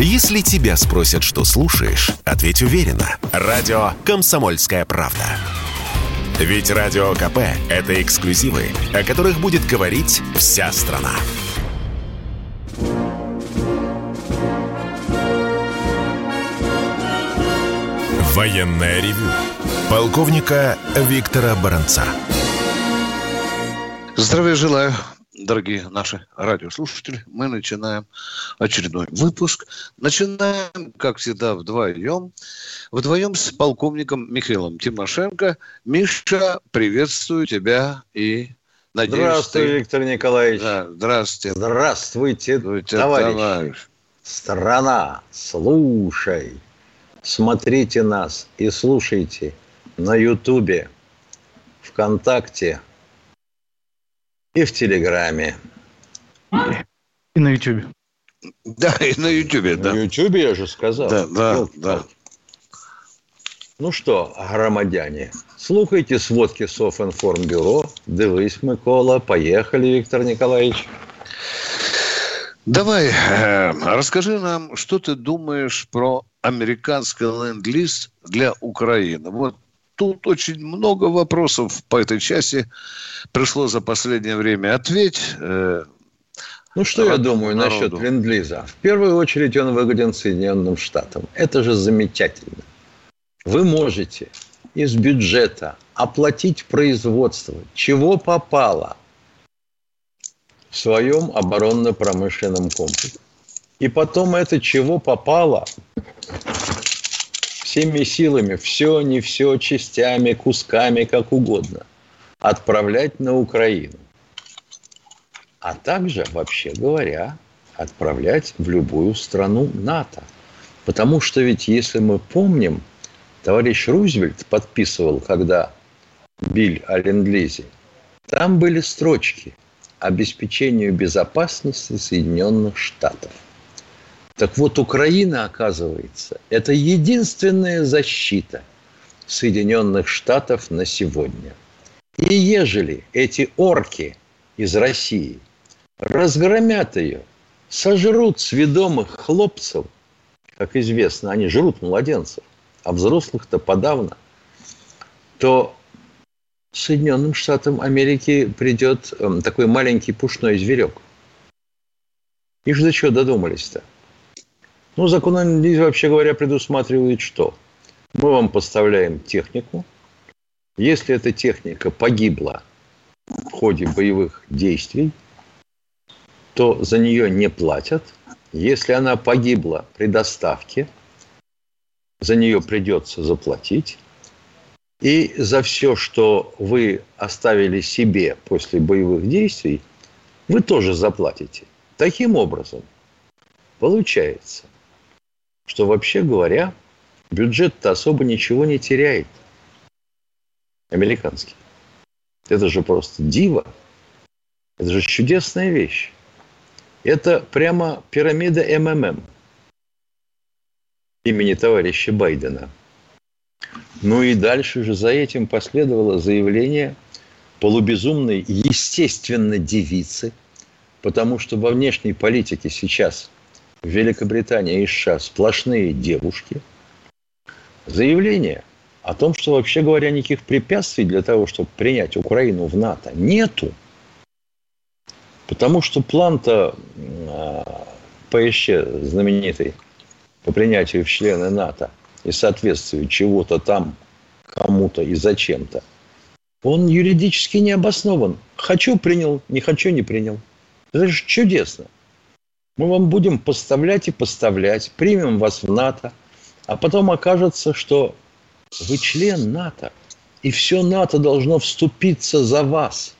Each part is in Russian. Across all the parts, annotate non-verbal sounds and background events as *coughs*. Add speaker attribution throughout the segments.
Speaker 1: Если тебя спросят, что слушаешь, ответь уверенно. Радио «Комсомольская правда». Ведь Радио КП – это эксклюзивы, о которых будет говорить вся страна. Военное ревю полковника Виктора Баранца.
Speaker 2: Здравия желаю, дорогие наши радиослушатели. Мы начинаем очередной выпуск. Начинаем, как всегда, вдвоем. Вдвоем с полковником Михаилом Тимошенко. Миша, приветствую тебя и надеюсь,
Speaker 3: Здравствуй, ты... Виктор Николаевич.
Speaker 2: Да, здравствуйте.
Speaker 3: Здравствуйте, здравствуйте товарищ. товарищ. Страна, слушай. Смотрите нас и слушайте на Ютубе, ВКонтакте и в Телеграме.
Speaker 4: И на Ютубе.
Speaker 2: Да, и на Ютубе, да.
Speaker 3: На Ютубе я же сказал.
Speaker 2: Да, да, да.
Speaker 3: Ну что, громадяне, слухайте сводки Софинформбюро. Дивись, Микола. Поехали, Виктор Николаевич.
Speaker 2: Давай, э, расскажи нам, что ты думаешь про американский ленд-лиз для Украины. Вот тут очень много вопросов по этой части пришло за последнее время. Ответь. Э,
Speaker 3: ну, что я думаю народу. насчет ленд-лиза? В первую очередь он выгоден Соединенным Штатам. Это же замечательно. Вы можете из бюджета оплатить производство, чего попало в своем оборонно-промышленном комплексе. И потом это чего попало всеми силами, все, не все, частями, кусками, как угодно, отправлять на Украину. А также, вообще говоря, отправлять в любую страну НАТО. Потому что ведь, если мы помним, товарищ Рузвельт подписывал, когда Биль о ленд там были строчки обеспечению безопасности Соединенных Штатов – так вот, Украина, оказывается, это единственная защита Соединенных Штатов на сегодня. И ежели эти орки из России разгромят ее, сожрут сведомых хлопцев, как известно, они жрут младенцев, а взрослых-то подавно, то Соединенным Штатам Америки придет эм, такой маленький пушной зверек. И же до чего додумались-то? Ну, закон вообще говоря, предусматривает что? Мы вам поставляем технику. Если эта техника погибла в ходе боевых действий, то за нее не платят. Если она погибла при доставке, за нее придется заплатить. И за все, что вы оставили себе после боевых действий, вы тоже заплатите. Таким образом, получается, что вообще говоря, бюджет-то особо ничего не теряет. Американский. Это же просто диво. Это же чудесная вещь. Это прямо пирамида МММ имени товарища Байдена. Ну и дальше же за этим последовало заявление полубезумной, естественно, девицы, потому что во внешней политике сейчас – в Великобритании и США сплошные девушки, заявление о том, что, вообще говоря, никаких препятствий для того, чтобы принять Украину в НАТО, нету. Потому что план-то а, ПСЧ знаменитый по принятию в члены НАТО и соответствию чего-то там кому-то и зачем-то, он юридически не обоснован. Хочу – принял, не хочу – не принял. Это же чудесно. Мы вам будем поставлять и поставлять, примем вас в НАТО, а потом окажется, что вы член НАТО, и все НАТО должно вступиться за вас.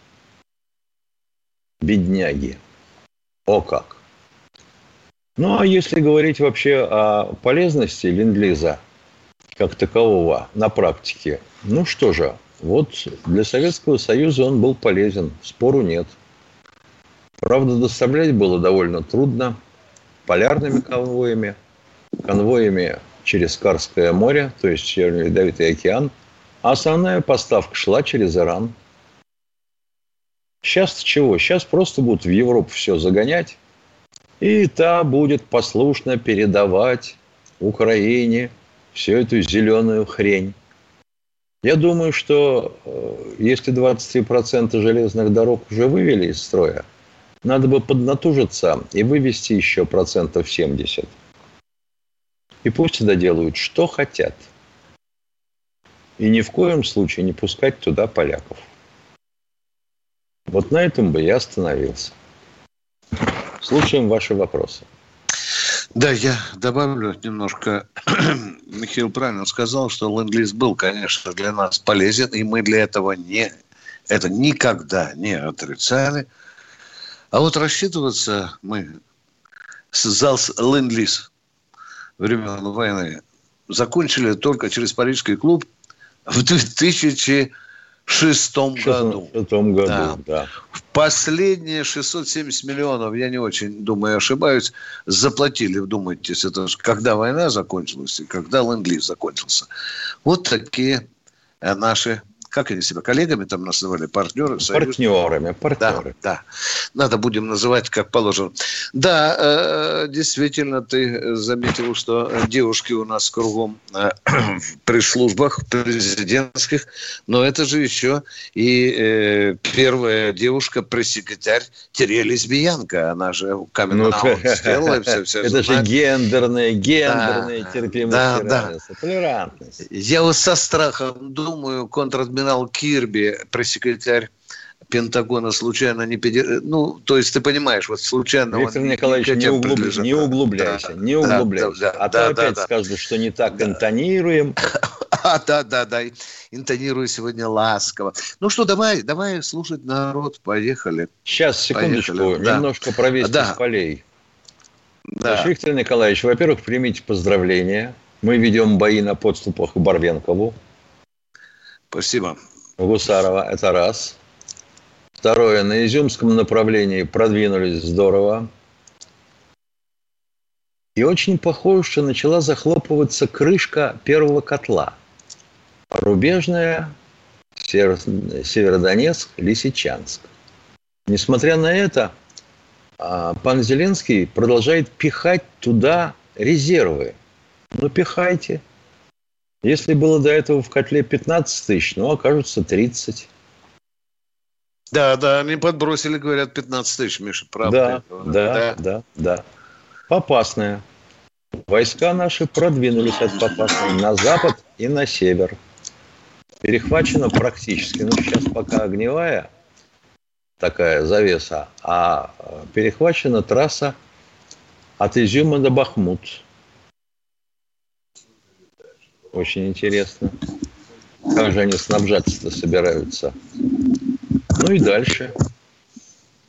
Speaker 3: Бедняги. О как! Ну, а если говорить вообще о полезности ленд как такового на практике, ну что же, вот для Советского Союза он был полезен, спору нет – Правда, доставлять было довольно трудно полярными конвоями, конвоями через Карское море, то есть Северный Ледовитый океан, а основная поставка шла через Иран. Сейчас чего? Сейчас просто будут в Европу все загонять, И та будет послушно передавать Украине всю эту зеленую хрень. Я думаю, что э, если 23% железных дорог уже вывели из строя, надо бы поднатужиться и вывести еще процентов 70. И пусть доделают, что хотят. И ни в коем случае не пускать туда поляков. Вот на этом бы я остановился. Слушаем ваши вопросы.
Speaker 2: Да, я добавлю немножко. *clears throat* Михаил правильно сказал, что ленд был, конечно, для нас полезен, и мы для этого не, это никогда не отрицали. А вот рассчитываться мы зал ленд-лиз времен войны закончили только через Парижский клуб в 2000 шестом году.
Speaker 3: В шестом году, да. да.
Speaker 2: Последние 670 миллионов, я не очень думаю, ошибаюсь, заплатили, вдумайтесь, это когда война закончилась и когда ленд закончился. Вот такие наши как они себя, коллегами там называли, партнеры?
Speaker 3: Партнерами, партнеры.
Speaker 2: Да, да. Надо будем называть как положено. Да, э, действительно, ты заметил, что девушки у нас кругом э, *clears throat* при службах президентских, но это же еще и э, первая девушка-пресс-секретарь Терия Лесбиянка. Она же камень ну, *laughs* сделала, и все, все
Speaker 3: Это же гендерная, гендерная терпимость да, да. толерантность.
Speaker 2: Я вот со страхом думаю, контрадминал упоминал Кирби, пресс-секретарь Пентагона случайно не пере... Ну, то есть ты понимаешь, вот случайно...
Speaker 3: Виктор Николаевич, не, углуб... не углубляйся, да, не углубляйся. Да, да, а да, то да, опять да, скажут, что не так да. интонируем.
Speaker 2: А, *laughs* да, да, да, интонирую сегодня ласково. Ну что, давай, давай слушать народ, поехали.
Speaker 3: Сейчас, секундочку, поехали. немножко провести да. с полей. Да. Значит, Виктор Николаевич, во-первых, примите поздравления. Мы ведем бои на подступах к Барвенкову.
Speaker 2: Спасибо.
Speaker 3: Гусарова, это раз. Второе, на Изюмском направлении продвинулись здорово. И очень похоже, что начала захлопываться крышка первого котла. Рубежная, Север, Северодонецк, Лисичанск. Несмотря на это, а, пан Зеленский продолжает пихать туда резервы. Ну, пихайте. Если было до этого в котле 15 тысяч, ну, окажется 30.
Speaker 2: Да, да, они подбросили, говорят, 15 тысяч, Миша, правда?
Speaker 3: Да, да, да, да, да. Попасная. Войска наши продвинулись от Попасной на запад и на север. Перехвачено практически, ну, сейчас пока огневая такая завеса, а э, перехвачена трасса от Изюма до Бахмут – очень интересно. Как же они снабжаться-то собираются? Ну и дальше.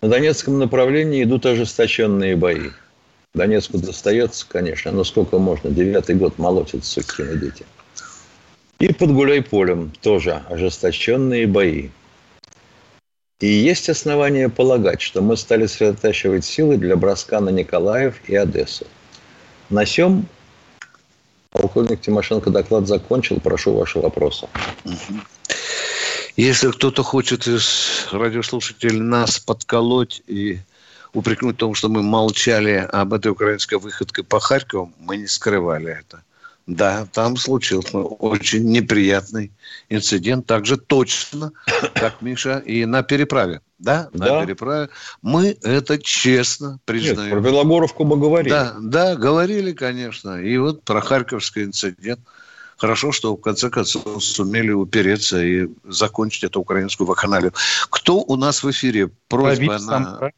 Speaker 3: На Донецком направлении идут ожесточенные бои. Донецку достается, конечно, но сколько можно? Девятый год молотят сукины дети. И под Гуляй-Полем тоже ожесточенные бои. И есть основания полагать, что мы стали сосредотачивать силы для броска на Николаев и Одессу. На сём Полковник Тимошенко доклад закончил. Прошу ваши вопросы.
Speaker 2: Если кто-то хочет из радиослушателей нас подколоть и упрекнуть в том, что мы молчали об этой украинской выходке по Харькову, мы не скрывали это. Да, там случился очень неприятный инцидент, также точно, как Миша, и на переправе. Да, на да. переправе. Мы это честно признаем. Нет,
Speaker 3: про Белогоровку мы говорили.
Speaker 2: Да, да, говорили, конечно. И вот про Харьковский инцидент. Хорошо, что в конце концов сумели упереться и закончить эту украинскую вакханалию. Кто у нас в эфире? Просьба Равиль на... Самара.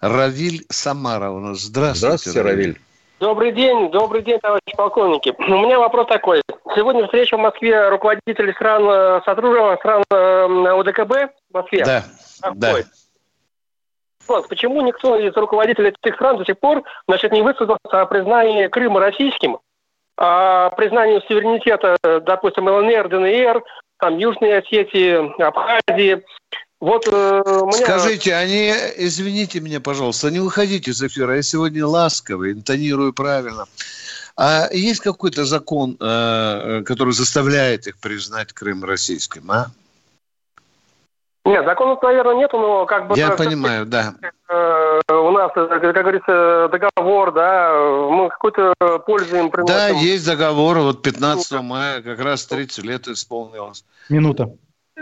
Speaker 2: Равиль Самара у нас. Здравствуйте,
Speaker 3: Здравствуйте Равиль.
Speaker 5: Добрый день, добрый день, товарищи полковники. У меня вопрос такой. Сегодня встреча в Москве руководителей стран, э, сотрудников стран э, ОДКБ в Москве.
Speaker 2: Да, да.
Speaker 5: Вопрос, почему никто из руководителей этих стран до сих пор значит, не высказался о признании Крыма российским, о признании суверенитета, допустим, ЛНР, ДНР, там, Южной Осетии, Абхазии,
Speaker 2: вот э, меня... Скажите, они, извините меня, пожалуйста, не выходите из эфира. Я сегодня ласковый, интонирую правильно. А есть какой-то закон, э, который заставляет их признать Крым российским, а?
Speaker 5: Нет, законов, наверное, нету, но как бы...
Speaker 2: Я понимаю, да.
Speaker 5: Э, у нас, как говорится, договор, да, мы какую-то пользу им приносим.
Speaker 2: Да, есть договор, вот 15 мая как раз 30 лет исполнилось.
Speaker 4: Минута.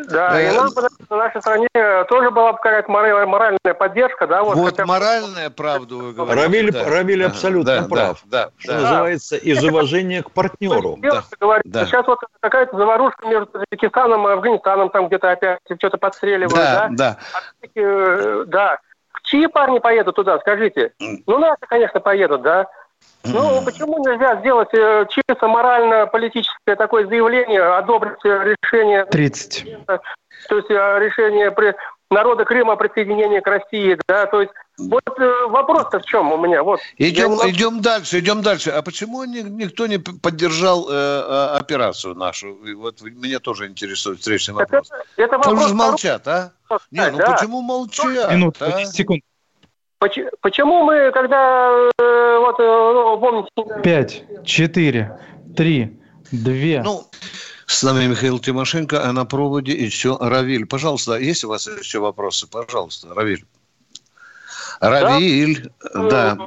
Speaker 5: Да, да, и нам в нашей стране тоже была бы какая-то моральная поддержка, да?
Speaker 2: Вот, вот моральная правда вы говорите.
Speaker 3: Равиль, да. Равиль абсолютно да, прав. Да, да, что да. называется, из уважения к партнеру.
Speaker 5: Да. Да. Сейчас вот какая-то заварушка между Таджикистаном и Афганистаном, там где-то опять что-то подстреливают, да?
Speaker 2: Да,
Speaker 5: да. Да. Чьи парни поедут туда, скажите? Ну, наши, конечно, поедут, да? Ну, почему нельзя сделать э, чисто морально-политическое такое заявление, одобрить решение...
Speaker 4: 30.
Speaker 5: То есть э, решение при народа Крыма о присоединении к России, да, то есть вот э, вопрос-то в чем у меня, вот.
Speaker 2: Идем, я... идем дальше, идем дальше. А почему никто не поддержал э, операцию нашу? Вот меня тоже интересует встречный вопрос. Это, это вопрос Там же молчат, а? Не, ну да. почему молчат?
Speaker 4: Минут, а? секунд.
Speaker 5: Почему мы, когда, э, вот, э, ну, помните...
Speaker 4: Пять, четыре, три, две...
Speaker 2: Ну, с нами Михаил Тимошенко, а на проводе еще Равиль. Пожалуйста, есть у вас еще вопросы? Пожалуйста, Равиль. Равиль, да.
Speaker 5: Да,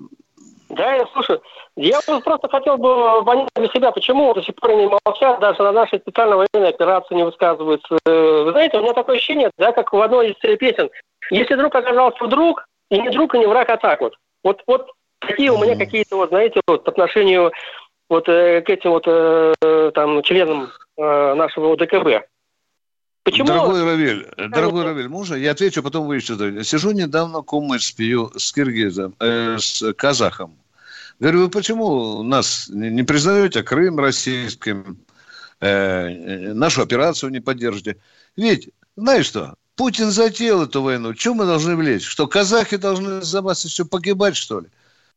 Speaker 5: да я слушаю. Я просто хотел бы понять для себя, почему до сих пор не молчат, даже на нашей специальной военной операции не высказываются. Э, вы знаете, у меня такое ощущение, да, как в одной из песен. Если вдруг оказался вдруг, и не друг, и не враг, а так вот. Вот, вот такие у меня какие-то, вот, знаете, вот по отношению вот э, к этим вот э, там членам э, нашего ОДКБ.
Speaker 2: Почему? Дорогой Равиль, дорогой Равиль, можно я отвечу, потом вы еще Сижу недавно кумыш пью с киргизом, э, с казахом. Говорю, вы почему нас не, не признаете Крым российским, э, нашу операцию не поддержите? Ведь, знаешь что, Путин затеял эту войну. Чем мы должны влезть? Что казахи должны за вас еще погибать, что ли?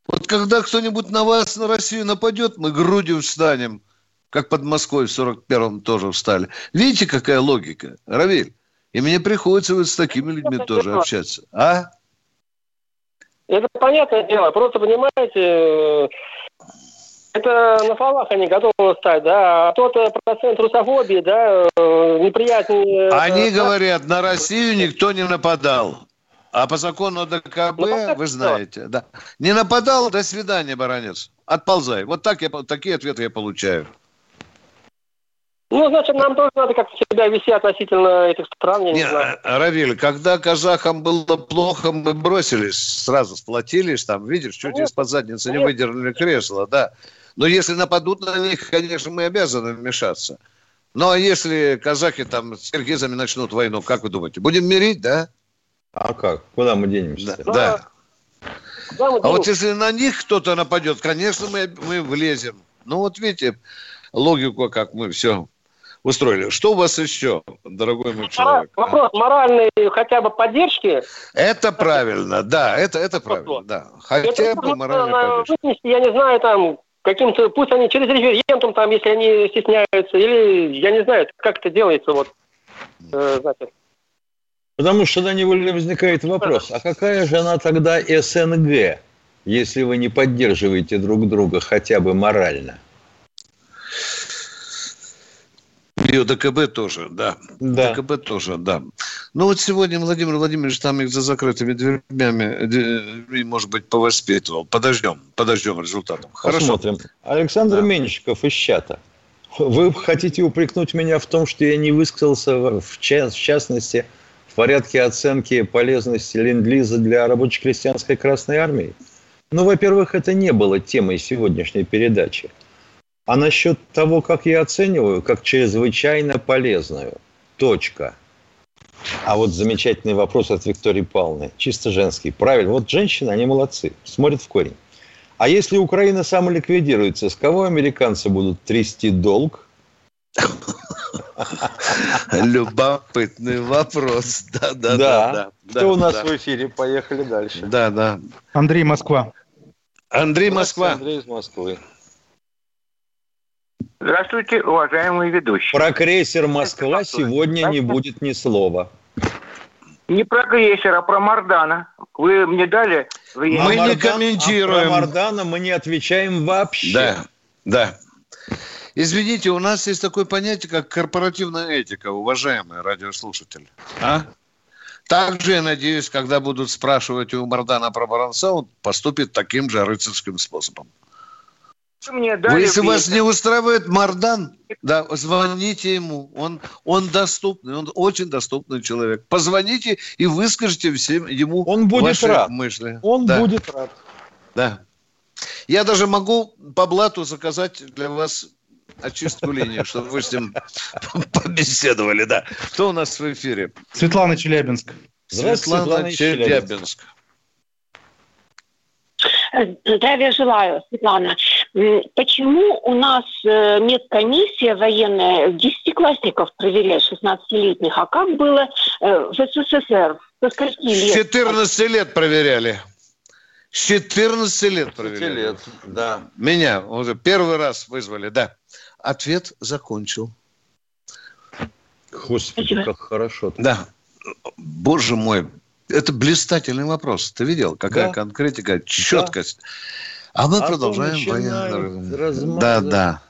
Speaker 2: Вот когда кто-нибудь на вас, на Россию нападет, мы грудью встанем, как под Москвой в 41-м тоже встали. Видите, какая логика, Равиль? И мне приходится вот с такими людьми тоже общаться. А?
Speaker 5: Это понятное дело. Просто, понимаете, это на словах они готовы стать, да, а тот э, процент русофобии, да, э, неприятнее...
Speaker 2: Э, они говорят, на Россию никто не нападал. А по закону ДКБ, ну, вы знаете, да. Не нападал, до свидания, баронец. Отползай. Вот так я, такие ответы я получаю.
Speaker 5: Ну, значит, нам тоже надо как-то себя вести относительно этих стран, я не, не знаю.
Speaker 2: Равиль, когда казахам было плохо, мы бросились, сразу сплотились, там, видишь, чуть из-под задницы не выдернули кресло, да. Но если нападут на них, конечно, мы обязаны вмешаться. Ну, а если казахи там с киргизами начнут войну, как вы думаете, будем мирить, да?
Speaker 3: А как? Куда мы денемся?
Speaker 2: Да. да. А вот если на них кто-то нападет, конечно, мы, мы влезем. Ну, вот видите, логику, как мы все устроили. Что у вас еще, дорогой мой человек?
Speaker 5: Вопрос моральной хотя бы поддержки.
Speaker 2: Это правильно, да, это, это правильно, да. Хотя это бы моральной
Speaker 5: поддержки. Я не знаю, там, каким-то, пусть они через референдум, там, если они стесняются, или, я не знаю, как это делается, вот,
Speaker 3: э, значит. Потому что тогда невольно возникает вопрос, а какая же она тогда СНГ, если вы не поддерживаете друг друга хотя бы морально?
Speaker 2: И ДКБ тоже, да. да. ДКБ тоже, да. Ну вот сегодня Владимир Владимирович там их за закрытыми дверями, э, может быть, повоспитывал. Подождем, подождем результатов.
Speaker 3: Хорошо. Посмотрим. Александр да. Менщиков из чата. Вы хотите упрекнуть меня в том, что я не высказался, в, в частности, в порядке оценки полезности ленд-лиза для рабоче-крестьянской Красной Армии? Ну, во-первых, это не было темой сегодняшней передачи. А насчет того, как я оцениваю, как чрезвычайно полезную. Точка. А вот замечательный вопрос от Виктории Павловны. Чисто женский. Правильно. Вот женщины, они молодцы. Смотрят в корень. А если Украина самоликвидируется, с кого американцы будут трясти долг?
Speaker 2: Любопытный вопрос. Да, да,
Speaker 3: да. да, да Кто у нас да. в эфире? Поехали дальше.
Speaker 2: Да, да.
Speaker 4: Андрей Москва.
Speaker 2: Андрей Москва.
Speaker 3: Андрей из Москвы.
Speaker 6: Здравствуйте, уважаемые ведущие.
Speaker 3: Про крейсер «Москва» сегодня не будет ни слова.
Speaker 6: Не про крейсер, а про Мардана. Вы мне дали...
Speaker 2: Мы не комментируем.
Speaker 3: А про Мардана мы не отвечаем вообще.
Speaker 2: Да, да. Извините, у нас есть такое понятие, как корпоративная этика, уважаемый радиослушатель. А? Также, я надеюсь, когда будут спрашивать у Мардана про Баранца, он поступит таким же рыцарским способом.
Speaker 7: Вы мне
Speaker 2: Вы,
Speaker 7: дали
Speaker 2: если
Speaker 7: мне-
Speaker 2: вас не устраивает Мардан, да, звоните ему. Он, он доступный, он очень доступный человек. Позвоните и выскажите всем ему
Speaker 3: Он будет
Speaker 2: ваши
Speaker 3: рад.
Speaker 2: мысли.
Speaker 3: Он
Speaker 2: Да,
Speaker 3: будет рад.
Speaker 2: Да. Я даже могу по блату заказать для вас очистку линии, чтобы вы с ним *laughs* побеседовали, да. Кто у нас в эфире?
Speaker 4: Светлана Челябинск.
Speaker 3: Здравствуйте, Светлана
Speaker 2: Светлана
Speaker 3: из Челябинска.
Speaker 2: Челябинск.
Speaker 8: Здравия желаю, Светлана. Почему у нас э, медкомиссия военная десятиклассников проверяет, 16-летних, а как было э, в СССР? Со скольки
Speaker 2: С
Speaker 8: лет?
Speaker 2: 14 лет проверяли. С 14 лет
Speaker 3: 15
Speaker 2: проверяли.
Speaker 3: лет, да.
Speaker 2: Меня уже первый раз вызвали, да. Ответ закончил.
Speaker 3: Господи,
Speaker 8: Спасибо.
Speaker 3: как хорошо.
Speaker 2: Да. Боже мой, это блистательный вопрос. Ты видел, какая
Speaker 3: Да.
Speaker 2: конкретика, четкость. А мы
Speaker 3: А
Speaker 2: продолжаем военную... Да, да.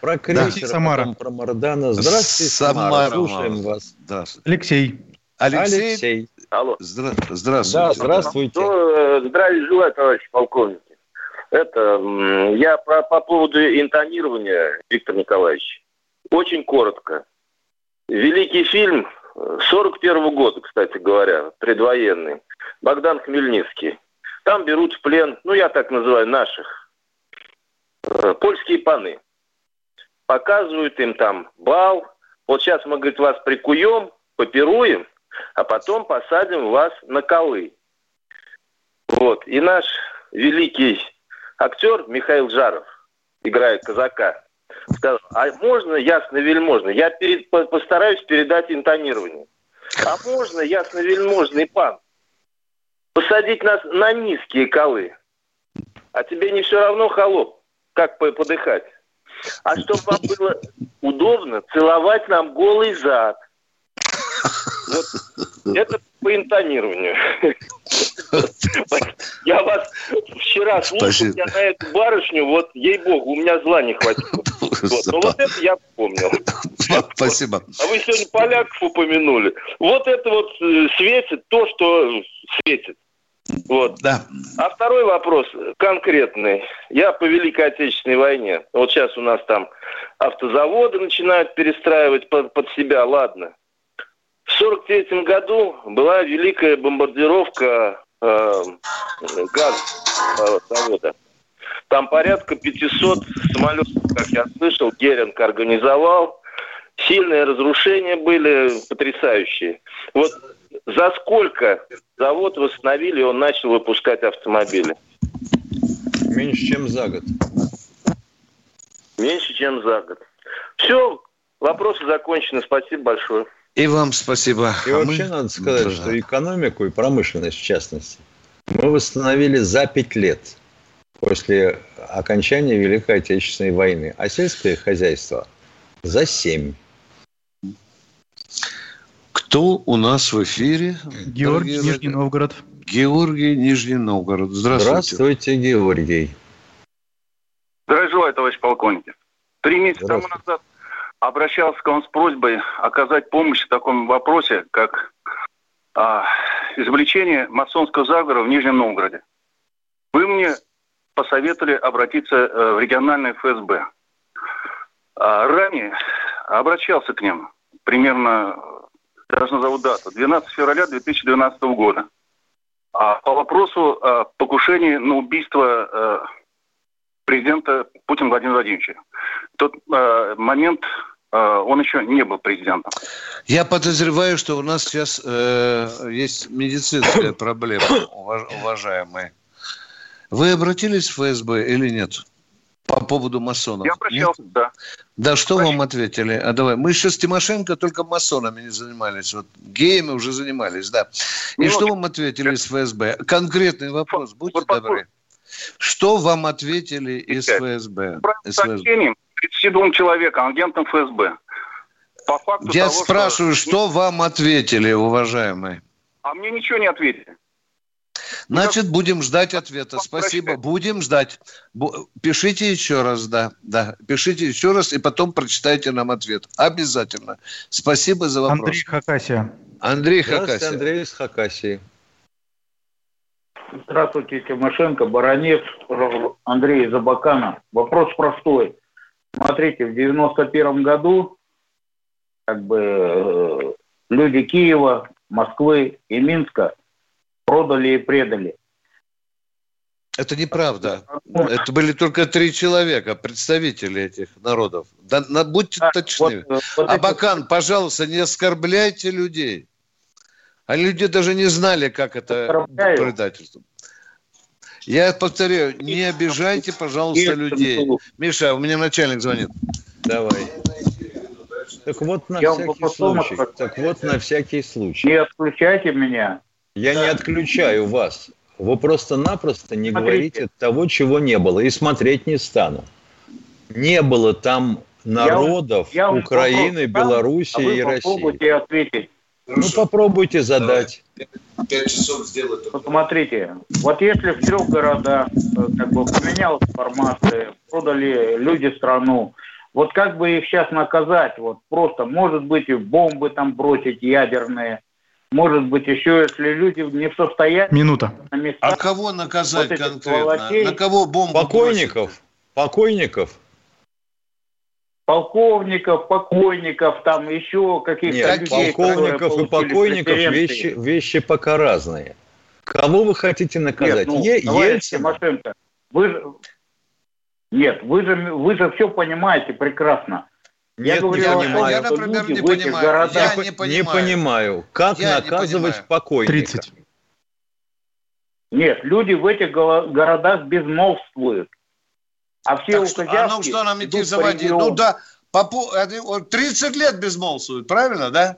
Speaker 3: Про крейсер,
Speaker 4: Самара.
Speaker 3: потом про Мардана. Здравствуйте, Самара.
Speaker 2: Самара,
Speaker 3: Слушаем вас.
Speaker 2: Здравствуйте.
Speaker 4: Алексей.
Speaker 2: Алексей,
Speaker 3: Алексей.
Speaker 7: Алло.
Speaker 2: здра-
Speaker 3: Да,
Speaker 2: здравствуйте.
Speaker 3: здравствуйте.
Speaker 7: Ну, э, здравия желаю, товарищ полковник. Это, я про, по поводу интонирования, Виктор Николаевич. Очень коротко. Великий фильм э, 41 года, кстати говоря, предвоенный. Богдан Хмельницкий. Там берут в плен, ну, я так называю, наших, э, польские паны. Показывают им там бал. Вот сейчас мы, говорит, вас прикуем, попируем, а потом посадим вас на колы. Вот. И наш великий актер Михаил Жаров, играет казака, сказал, а можно ясно вельможно? Я перед- по- постараюсь передать интонирование. А можно ясно вельможный пан посадить нас на низкие колы? А тебе не все равно, холоп, как по- подыхать? А чтобы вам было удобно, целовать нам голый зад. Вот это по интонированию. Я вас вчера слушал, я на эту барышню, вот, ей-богу, у меня зла не хватило. *laughs* Вот. Ну вот это я помнил.
Speaker 2: Спасибо.
Speaker 7: А вы сегодня поляков упомянули. Вот это вот э, светит то, что светит. Вот.
Speaker 2: Да.
Speaker 7: А второй вопрос конкретный. Я по Великой Отечественной войне. Вот сейчас у нас там автозаводы начинают перестраивать под, под себя, ладно. В 43 году была великая бомбардировка э, газзавода. Там порядка 500 самолетов, как я слышал, Геринг организовал. Сильные разрушения были потрясающие. Вот за сколько завод восстановили, он начал выпускать автомобили?
Speaker 3: Меньше, чем за год.
Speaker 7: Меньше, чем за год. Все, вопросы закончены. Спасибо большое.
Speaker 2: И вам спасибо.
Speaker 3: И
Speaker 2: А
Speaker 3: вообще
Speaker 2: мы-
Speaker 3: надо сказать,
Speaker 2: Да.
Speaker 3: что экономику и промышленность, в частности, мы восстановили за пять лет после окончания Великой Отечественной войны, а сельское хозяйство за семь.
Speaker 2: Кто у нас в эфире?
Speaker 4: Георгий,
Speaker 2: Дорогие
Speaker 4: Нижний Новгород.
Speaker 2: Георгий, Нижний Новгород. Здравствуйте.
Speaker 3: Здравствуйте, Георгий.
Speaker 9: Здравия желаю, товарищ полковник. Три месяца тому назад обращался к вам с просьбой оказать помощь в таком вопросе, как а, извлечение масонского заговора в Нижнем Новгороде. Вы мне посоветовали обратиться э, в региональное ФСБ. А, ранее обращался к ним, примерно, даже назову дату, 12 февраля 2012 года. А, по вопросу о покушении на убийство э, президента Путина Владимира Владимировича. В тот э, момент он еще не был президентом.
Speaker 2: Я подозреваю, что у нас сейчас э, есть медицинская *coughs* проблема, уваж- уважаемые. Вы обратились в ФСБ или нет? По поводу масонов.
Speaker 9: Я обращался, да.
Speaker 2: Да, что
Speaker 9: Обращался.
Speaker 2: вам ответили? А давай. Мы еще с Тимошенко только масонами не занимались. Вот геями уже занимались, да. И
Speaker 9: Минуточку.
Speaker 2: что вам ответили из ФСБ? Конкретный вопрос, будьте
Speaker 9: вот
Speaker 2: добры. Что вам ответили из. ФСБ? ФСБ?
Speaker 9: сообщением 32 человекам, агентам ФСБ. По факту
Speaker 2: Я
Speaker 9: того,
Speaker 2: спрашиваю, что вам ответили, уважаемые?
Speaker 9: А мне ничего не ответили.
Speaker 2: Значит, будем ждать ответа. Спасибо. Будем ждать. Пишите еще раз, да. Да. Пишите еще раз, и потом прочитайте нам ответ. Обязательно. Спасибо за вопрос.
Speaker 4: Андрей Хакасия.
Speaker 2: Андрей
Speaker 3: Здравствуйте,
Speaker 2: Хакасия.
Speaker 3: Андрей из Хакасии.
Speaker 10: Здравствуйте, Тимошенко, Баранец, Андрей из Абакана. Вопрос простой. Смотрите, в 91 году как бы э, люди Киева, Москвы и Минска продали и предали.
Speaker 2: Это неправда. Это были только три человека, представители этих народов. Да, будьте
Speaker 10: Да,
Speaker 2: точны.
Speaker 10: вот, э, вот
Speaker 2: Абакан, пожалуйста, не оскорбляйте людей. А люди даже не знали, как это предательство. Я повторяю, не обижайте, пожалуйста, людей. Миша, у меня начальник звонит.
Speaker 3: Давай. Так вот на
Speaker 10: Я
Speaker 3: всякий случай.
Speaker 10: скажу.
Speaker 3: Так вот на всякий случай.
Speaker 10: Не отключайте меня.
Speaker 3: Я не отключаю вас. Вы просто-напросто не
Speaker 10: Смотрите.
Speaker 3: говорите того, чего не было. И смотреть не стану. Не было там народов
Speaker 10: Я вам
Speaker 3: Украины, Белоруссии
Speaker 10: а
Speaker 3: и России.
Speaker 10: попробуйте ответить.
Speaker 3: Ну, попробуйте задать.
Speaker 2: Пять часов сделать.
Speaker 10: Вот смотрите, вот если в трех городах э, как бы поменялась формация, продали люди страну, вот как бы их сейчас наказать? Вот просто, может быть, и бомбы там бросить ядерные, может быть, еще, если люди не в состоянии
Speaker 4: Минута.
Speaker 10: на
Speaker 2: А
Speaker 10: местах
Speaker 2: кого наказать
Speaker 10: Вот
Speaker 2: конкретно?
Speaker 10: сволочей.
Speaker 2: На кого бомбу бросить?
Speaker 3: Покойников.
Speaker 10: Полковников, покойников, там еще каких-то
Speaker 3: Нет,
Speaker 10: людей,
Speaker 3: полковников и покойников вещи, вещи пока разные. Кого вы хотите наказать?
Speaker 10: Нет, ну,
Speaker 3: Е-
Speaker 10: товарищ
Speaker 3: Ельцина?
Speaker 10: Тимошенко, вы же... Нет, вы же, вы же все понимаете прекрасно. Я
Speaker 3: Нет,
Speaker 10: говорю
Speaker 3: не понимаю.
Speaker 2: Я, например, не понимаю.
Speaker 10: городах-
Speaker 2: Я
Speaker 3: по-
Speaker 2: не понимаю.
Speaker 3: Не понимаю, как
Speaker 2: Я
Speaker 3: наказывать
Speaker 2: понимаю.
Speaker 3: покойника.
Speaker 4: 30.
Speaker 10: Нет, люди в этих городах безмолвствуют. А все
Speaker 2: Так что- а ну что нам идти заводить? Ну да, попу- это вот 30 лет безмолвствуют, правильно, да?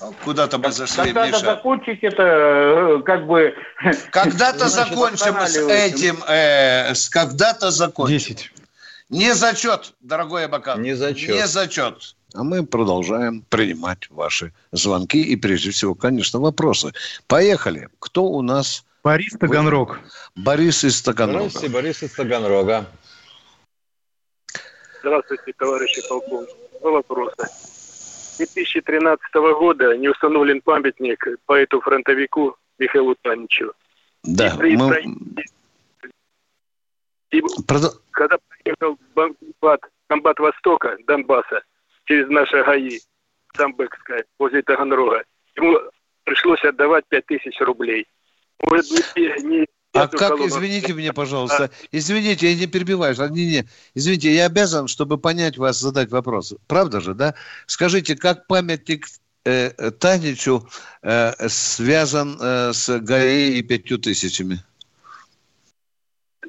Speaker 2: Ну, Куда-то мы зашли,
Speaker 10: Когда-то
Speaker 2: Миша.
Speaker 10: закончить это, э, как бы... *laughs*
Speaker 2: Когда-то закончим с этим, э, с когда-то закончим.
Speaker 4: 10.
Speaker 2: Не зачет, дорогой Абакан.
Speaker 3: Не зачет.
Speaker 2: Не зачет. А мы продолжаем принимать ваши звонки и, прежде всего, конечно, вопросы. Поехали. Кто у нас?
Speaker 4: Борис Таганрог.
Speaker 2: Борис из Таганрога.
Speaker 3: Здравствуйте, Борис из Таганрога.
Speaker 11: Здравствуйте, товарищи полковники. Два вопроса. С 2013 года не установлен памятник поэту-фронтовику Михаилу Таничу.
Speaker 2: Да,
Speaker 11: И при
Speaker 2: мы...
Speaker 11: строительстве- И
Speaker 2: Продо-
Speaker 11: когда приехал комбат, комбат Востока, Донбасса, через наши ГАИ, Самбекская, возле Таганрога, ему пришлось отдавать 5000 рублей. Не
Speaker 2: А как, извините меня, пожалуйста, извините, я не перебиваю, а, не, не, извините, я обязан, чтобы понять вас, задать вопрос. Правда же, да? Скажите, как памятник э, Таничу э, связан э, с ГАИ и пятью тысячами?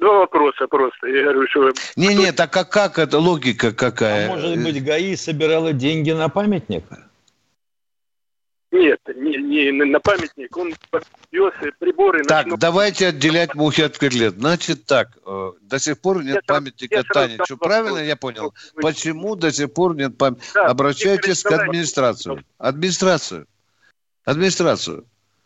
Speaker 11: Два вопроса просто. Я говорю, что
Speaker 2: Не, не, так как, как это, логика какая?
Speaker 3: А может быть, ГАИ собирала деньги на памятник?
Speaker 11: Нет, не, не на памятник, он вез приборы
Speaker 2: Так,
Speaker 11: ночного-
Speaker 2: давайте отделять мухи от котлет. Значит так, э, до сих пор нет
Speaker 11: Я сразу-
Speaker 2: памятника
Speaker 11: я сразу
Speaker 2: Таничу.
Speaker 11: дам
Speaker 2: Правильно я понял?
Speaker 11: Вы-
Speaker 2: Почему до сих пор нет памятника?
Speaker 11: Да,
Speaker 2: Обращайтесь к администрации. Администрацию. Администрацию.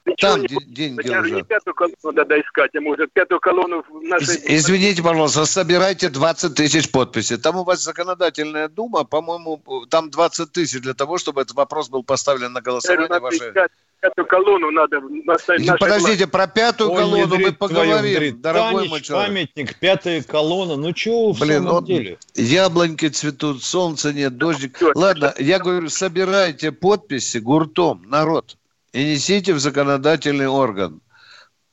Speaker 11: Ничего
Speaker 2: Там
Speaker 11: не
Speaker 2: деньги
Speaker 11: не
Speaker 2: лежат.
Speaker 11: пятую колонну надо искать, а может пятую колонну в нашей...
Speaker 2: Из- Извините, пожалуйста, собирайте 20 тысяч подписей. Там у вас законодательная дума, по-моему, там 20 тысяч для того, чтобы этот вопрос был поставлен на голосование
Speaker 11: надо
Speaker 2: ваше.
Speaker 11: искать пятую колонну надо наставить
Speaker 2: Не, Подождите, про пятую
Speaker 3: Ой,
Speaker 2: колонну мы поговорим,
Speaker 3: ядрит.
Speaker 2: дорогой
Speaker 3: Танич,
Speaker 2: мой человек.
Speaker 3: памятник, пятая колонна. Ну, чего в
Speaker 2: Блин,
Speaker 3: самом
Speaker 2: вот
Speaker 3: деле?
Speaker 2: яблоньки цветут, солнца нет, дождик. Ладно, я говорю, собирайте подписи гуртом, народ, и несите в законодательный орган.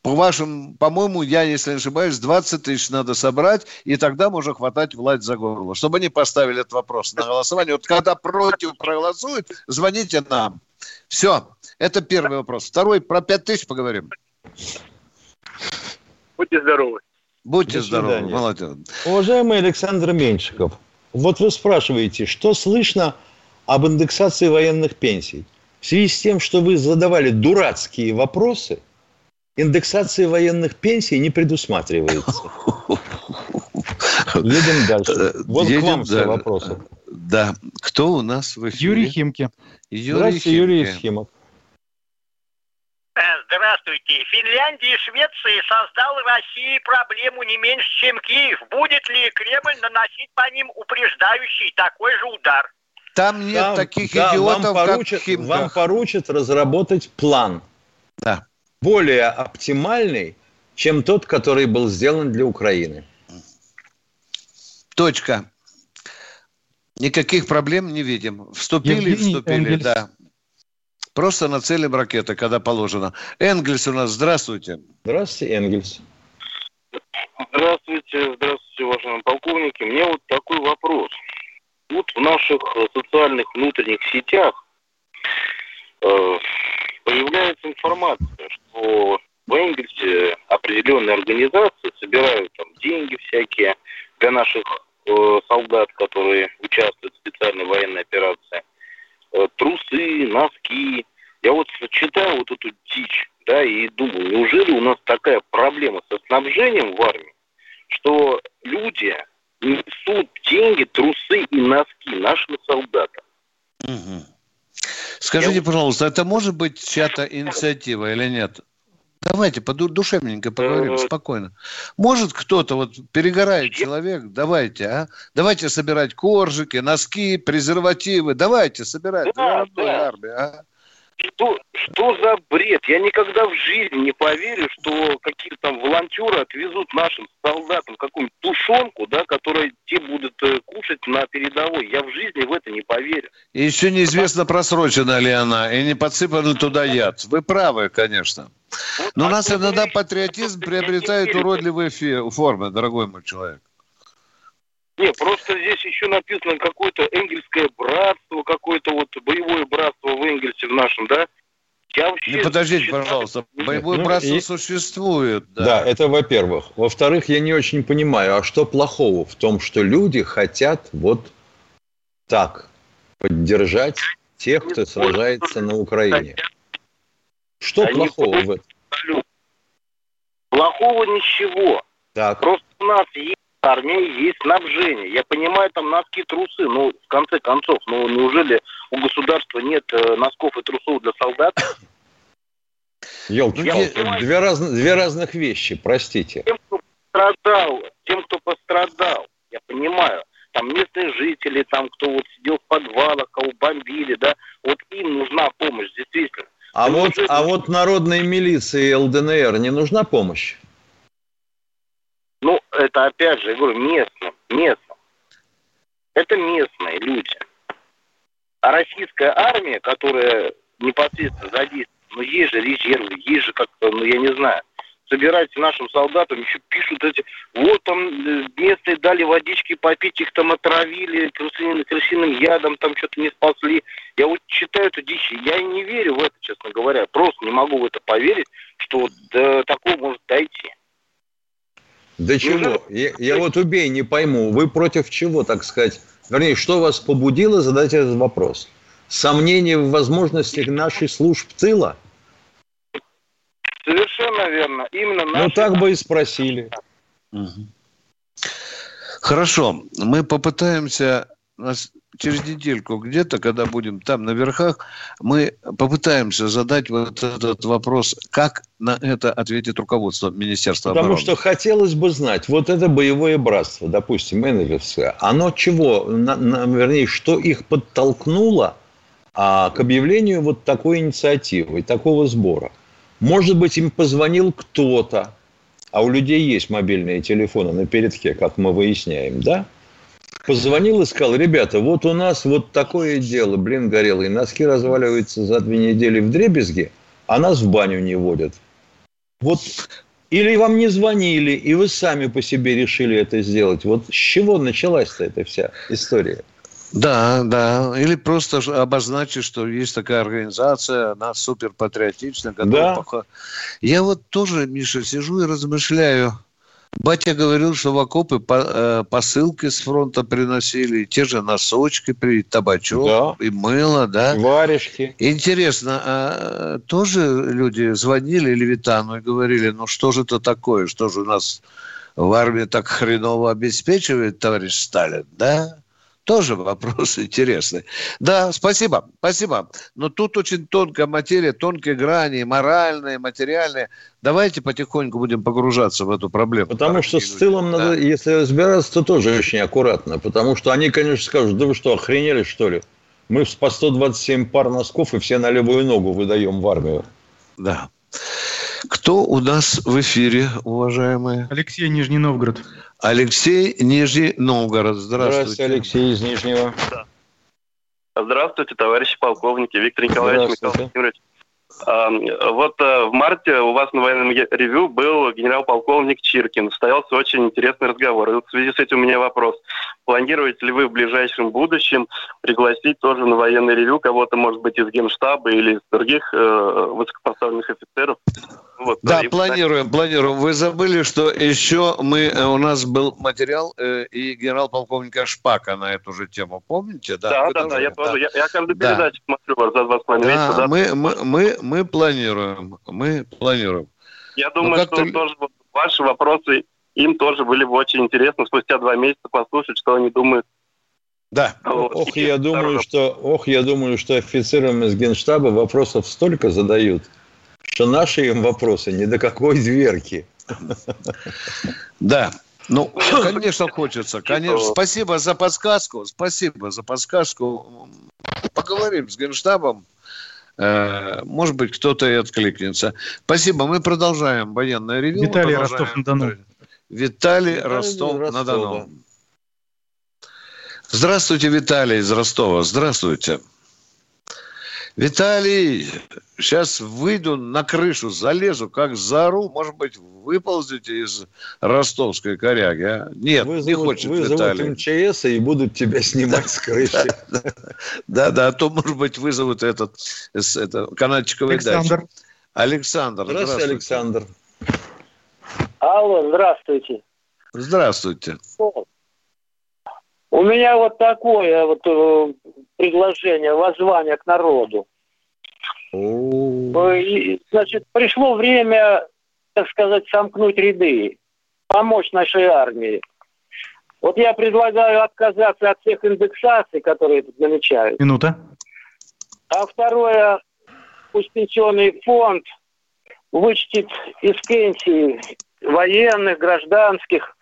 Speaker 2: По вашим, по-моему, я, если не ошибаюсь, 20 тысяч надо собрать, и тогда можно хватать власть за горло. Чтобы они поставили этот вопрос на голосование. Вот когда против проголосуют, звоните нам. Все, это первый вопрос. Второй, про 5 тысяч поговорим.
Speaker 11: Будьте здоровы.
Speaker 2: Будьте
Speaker 3: До
Speaker 2: здоровы, молодец.
Speaker 3: Уважаемый Александр Меньшиков, вот вы спрашиваете, что слышно об индексации военных пенсий? В связи с тем, что вы задавали дурацкие вопросы, индексация военных пенсий не предусматривается. *laughs* Едем дальше. Вот
Speaker 2: Едем
Speaker 3: к вам все вопросы.
Speaker 2: Да. Кто у нас в эфире?
Speaker 4: Юрий Химки.
Speaker 2: Юрий
Speaker 3: Здравствуйте, Юрий
Speaker 2: Химки.
Speaker 3: Ефимов.
Speaker 12: Э, Здравствуйте. Финляндия и Швеция создал России проблему не меньше, чем Киев. Будет ли Кремль наносить по ним упреждающий такой же удар?
Speaker 2: Там нет
Speaker 3: Там-
Speaker 2: таких
Speaker 3: да,
Speaker 2: идиотов,
Speaker 3: вам
Speaker 2: как
Speaker 3: поручат,
Speaker 2: Химках.
Speaker 3: вам поручат разработать план.
Speaker 2: Да.
Speaker 3: Более оптимальный, чем тот, который был сделан для Украины.
Speaker 2: Точка. Никаких проблем не видим. Вступили,
Speaker 4: Евгений
Speaker 2: вступили,
Speaker 4: Энгельс.
Speaker 2: да. Просто нацелим ракеты, когда положено. Энгельс у нас, здравствуйте.
Speaker 3: Здравствуйте, Энгельс.
Speaker 6: Здравствуйте, здравствуйте, уважаемые полковники. Меня вот такой вопрос. Вот в наших э, социальных внутренних сетях э, появляется информация, что в Энгельсе определенные организации собирают там деньги всякие для наших э, солдат, которые участвуют в специальной военной операции. Трусы, носки. Я вот читаю вот эту дичь, да, и думаю, неужели у нас такая проблема со снабжением в армии, что люди несут деньги, трусы и носки нашим солдатам.
Speaker 2: Скажите, пожалуйста, это может быть чья-то инициатива или нет? Давайте душевненько поговорим,
Speaker 6: Э,
Speaker 2: спокойно. Может кто-то, вот перегорает человек, давайте, а? Давайте собирать коржики, носки, презервативы, давайте собирать
Speaker 6: Да, да.
Speaker 2: армии, а?
Speaker 6: Что, что за бред? Я никогда в жизни не поверю, что какие-то там волонтеры отвезут нашим солдатам какую-нибудь тушенку, да, которую те будут э, кушать на передовой. Я в жизни в это не поверю.
Speaker 2: И еще неизвестно, просрочена ли она, и не подсыпан ли туда яд. Вы правы, конечно. Но у нас иногда патриотизм приобретает уродливые формы, дорогой мой человек.
Speaker 6: Не, просто здесь еще написано какое-то энгельское братство, какое-то вот боевое братство в Энгельсе в нашем, да? Я вообще...
Speaker 2: Не подождите,
Speaker 6: считаю-
Speaker 2: пожалуйста, боевое
Speaker 3: Ну,
Speaker 2: братство
Speaker 3: и-
Speaker 2: существует.
Speaker 3: Да.
Speaker 2: Да.
Speaker 3: это во-первых. Во-вторых, я не очень понимаю, а что плохого в том, что люди хотят вот так поддержать тех, кто сражается на Украине? Что
Speaker 6: Они
Speaker 3: плохого в этом?
Speaker 6: Плохого ничего.
Speaker 3: Так,
Speaker 6: Просто у нас есть армия, есть снабжение. Я понимаю, там носки, трусы, но в конце концов, ну неужели у государства нет э, носков и трусов для солдат?
Speaker 3: елки две, разно- две разных вещи, простите.
Speaker 6: Тем, кто пострадал, тем, кто пострадал, я понимаю, там местные жители, там, кто вот сидел в подвалах, кого бомбили, да, вот им нужна помощь, действительно.
Speaker 3: А
Speaker 6: Ну,
Speaker 3: вот, а вот народной милиции ЛДНР не нужна помощь?
Speaker 6: Это опять же, я говорю, местным, местным. Это местные люди. А российская армия, которая непосредственно задействована, ну, есть же резервы, есть же как-то, ну, я не знаю, собирайте нашим солдатам, еще пишут эти, вот там э, местные дали водички попить, их там отравили крысиным, крысиным ядом, там что-то не спасли. Я вот читаю эту дичь, я не верю в это, честно говоря. Просто не могу в это поверить, что до такого может дойти.
Speaker 3: Да чего? Я, я вот убей, не пойму. Вы против чего, так сказать? Вернее, что вас побудило задать этот вопрос? Сомнение в возможностях нашей служб тыла?
Speaker 6: Совершенно верно. Именно
Speaker 3: Ну,
Speaker 6: наши...
Speaker 3: так бы и спросили.
Speaker 2: Хорошо, мы попытаемся нас через недельку где-то, когда будем там на верхах, мы попытаемся задать вот этот вопрос, как на это ответит руководство Министерства
Speaker 3: Потому
Speaker 2: обороны.
Speaker 3: что хотелось бы знать, вот это боевое братство, допустим, Эннелевское, оно чего, на- на- вернее, что их подтолкнуло а, к объявлению вот такой инициативы, такого сбора? Может быть, им позвонил кто-то, а у людей есть мобильные телефоны на передке, как мы выясняем, да? Позвонил и сказал, ребята, вот у нас вот такое дело, блин, горелый, носки разваливаются за две недели в дребезге, а нас в баню не водят. Вот или вам не звонили, и вы сами по себе решили это сделать. Вот с чего началась-то эта вся история?
Speaker 2: Да, да. Или просто обозначить, что есть такая организация, она суперпатриотичная. готова
Speaker 3: Да.
Speaker 2: поха- Я вот тоже, Миша, сижу и размышляю. Батя говорил, что в окопы э, посылки с фронта приносили, те же носочки, при табачок
Speaker 3: Да.
Speaker 2: и мыло, да?
Speaker 3: Варежки.
Speaker 2: Интересно, а тоже люди звонили Левитану и говорили, ну что же это такое, что же у нас в армии так хреново обеспечивает товарищ Сталин, да? Тоже вопрос *laughs* интересный. Да, спасибо, спасибо. Но тут очень тонкая материя, тонкие грани, моральные, материальные. Давайте потихоньку будем погружаться в эту проблему.
Speaker 3: Потому что с тылом
Speaker 2: Да.
Speaker 3: надо, если разбираться, то тоже очень аккуратно. Потому что они, конечно, скажут, да вы что, охренели, что ли? Мы по 127 пар носков и все на левую ногу выдаем в армию.
Speaker 2: Да. Кто у нас в эфире, уважаемые?
Speaker 4: Алексей Нижний Новгород.
Speaker 2: Алексей Нижний Новгород. Здравствуйте.
Speaker 3: Здравствуйте, Алексей из Нижнего.
Speaker 13: Здравствуйте, товарищи полковники, Виктор Николаевич, Михаил. Владимирович. Вот э, в марте у вас на военном ревю был генерал-полковник Чиркин. Состоялся очень интересный разговор. И вот в связи с этим у меня вопрос. Планируете ли вы в ближайшем будущем пригласить тоже на военный ревю кого-то, может быть, из генштаба или из других э, высокопоставленных офицеров? Вот,
Speaker 2: Да,
Speaker 13: и-
Speaker 2: планируем, планируем. Вы забыли, что еще мы, э, у нас был материал э, и генерал-полковника Шпака на эту же тему. Помните?
Speaker 13: Да,
Speaker 2: Вы
Speaker 13: да, да, я
Speaker 2: тоже?
Speaker 13: тоже. Я, я каждую
Speaker 2: Да.
Speaker 13: передачу смотрю за два с половиной месяца.
Speaker 2: Да,
Speaker 13: да.
Speaker 2: мы, мы, мы, мы планируем. Мы планируем.
Speaker 13: Я
Speaker 2: Ну,
Speaker 13: думаю, что тоже вот ваши вопросы им тоже были бы очень интересны спустя два месяца послушать, что они думают.
Speaker 2: Да.
Speaker 13: Вот.
Speaker 3: Ох, я думаю, что, ох, я думаю, что офицерам из Генштаба вопросов столько задают, что наши им вопросы ни до какой дверки.
Speaker 2: Да. Ну, конечно, хочется. Конечно.
Speaker 13: Что?
Speaker 2: Спасибо за подсказку. Спасибо за подсказку. Поговорим с Генштабом. Э, Может быть, кто-то и откликнется. Спасибо. Мы продолжаем военное ревю.
Speaker 4: Виталий. Ростов-на-Дону.
Speaker 2: Виталий
Speaker 3: Виталий
Speaker 2: Ростов-на-Дону. Здравствуйте, Виталий из Ростова. Здравствуйте. Виталий, сейчас выйду на крышу, залезу, как заору, может быть, выползете из ростовской коряги, а? Нет, не
Speaker 3: Вызовут,
Speaker 2: хочет
Speaker 3: вызовут
Speaker 2: Виталий.
Speaker 3: МЧС и будут тебя *laughs* снимать с крыши.
Speaker 2: Да-да, а то, может быть, вызовут этот, канатчиковый
Speaker 4: Александр.
Speaker 2: датчик. Александр,
Speaker 3: Здравствуйте,
Speaker 2: здравствуйте.
Speaker 3: Александр.
Speaker 14: Алло, здравствуйте.
Speaker 2: Здравствуйте.
Speaker 14: У меня вот такое вот э, предложение, воззвание к народу. Э, и, Значит, пришло время, так сказать, сомкнуть ряды, помочь нашей армии. Вот я предлагаю отказаться от всех индексаций, которые тут намечают.
Speaker 4: Минута.
Speaker 14: А второе, пусть пенсионный фонд вычтет из пенсии военных, гражданских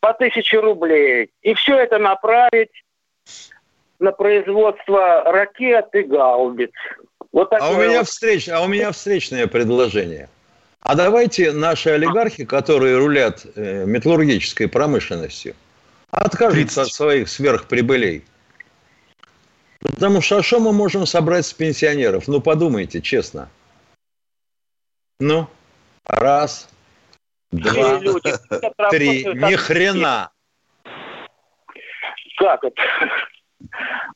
Speaker 14: по тысяче рублей. И все это направить на производство ракет и гаубиц. Вот
Speaker 3: А у меня
Speaker 14: вот.
Speaker 3: встреч, а у меня встречное предложение. А давайте наши олигархи, которые рулят э, металлургической промышленностью, откажутся от своих сверхприбылей. Потому что а что мы можем собрать с пенсионеров? Ну, подумайте, честно. Ну, раз, два, три. *laughs* Ни хрена.
Speaker 14: Как это?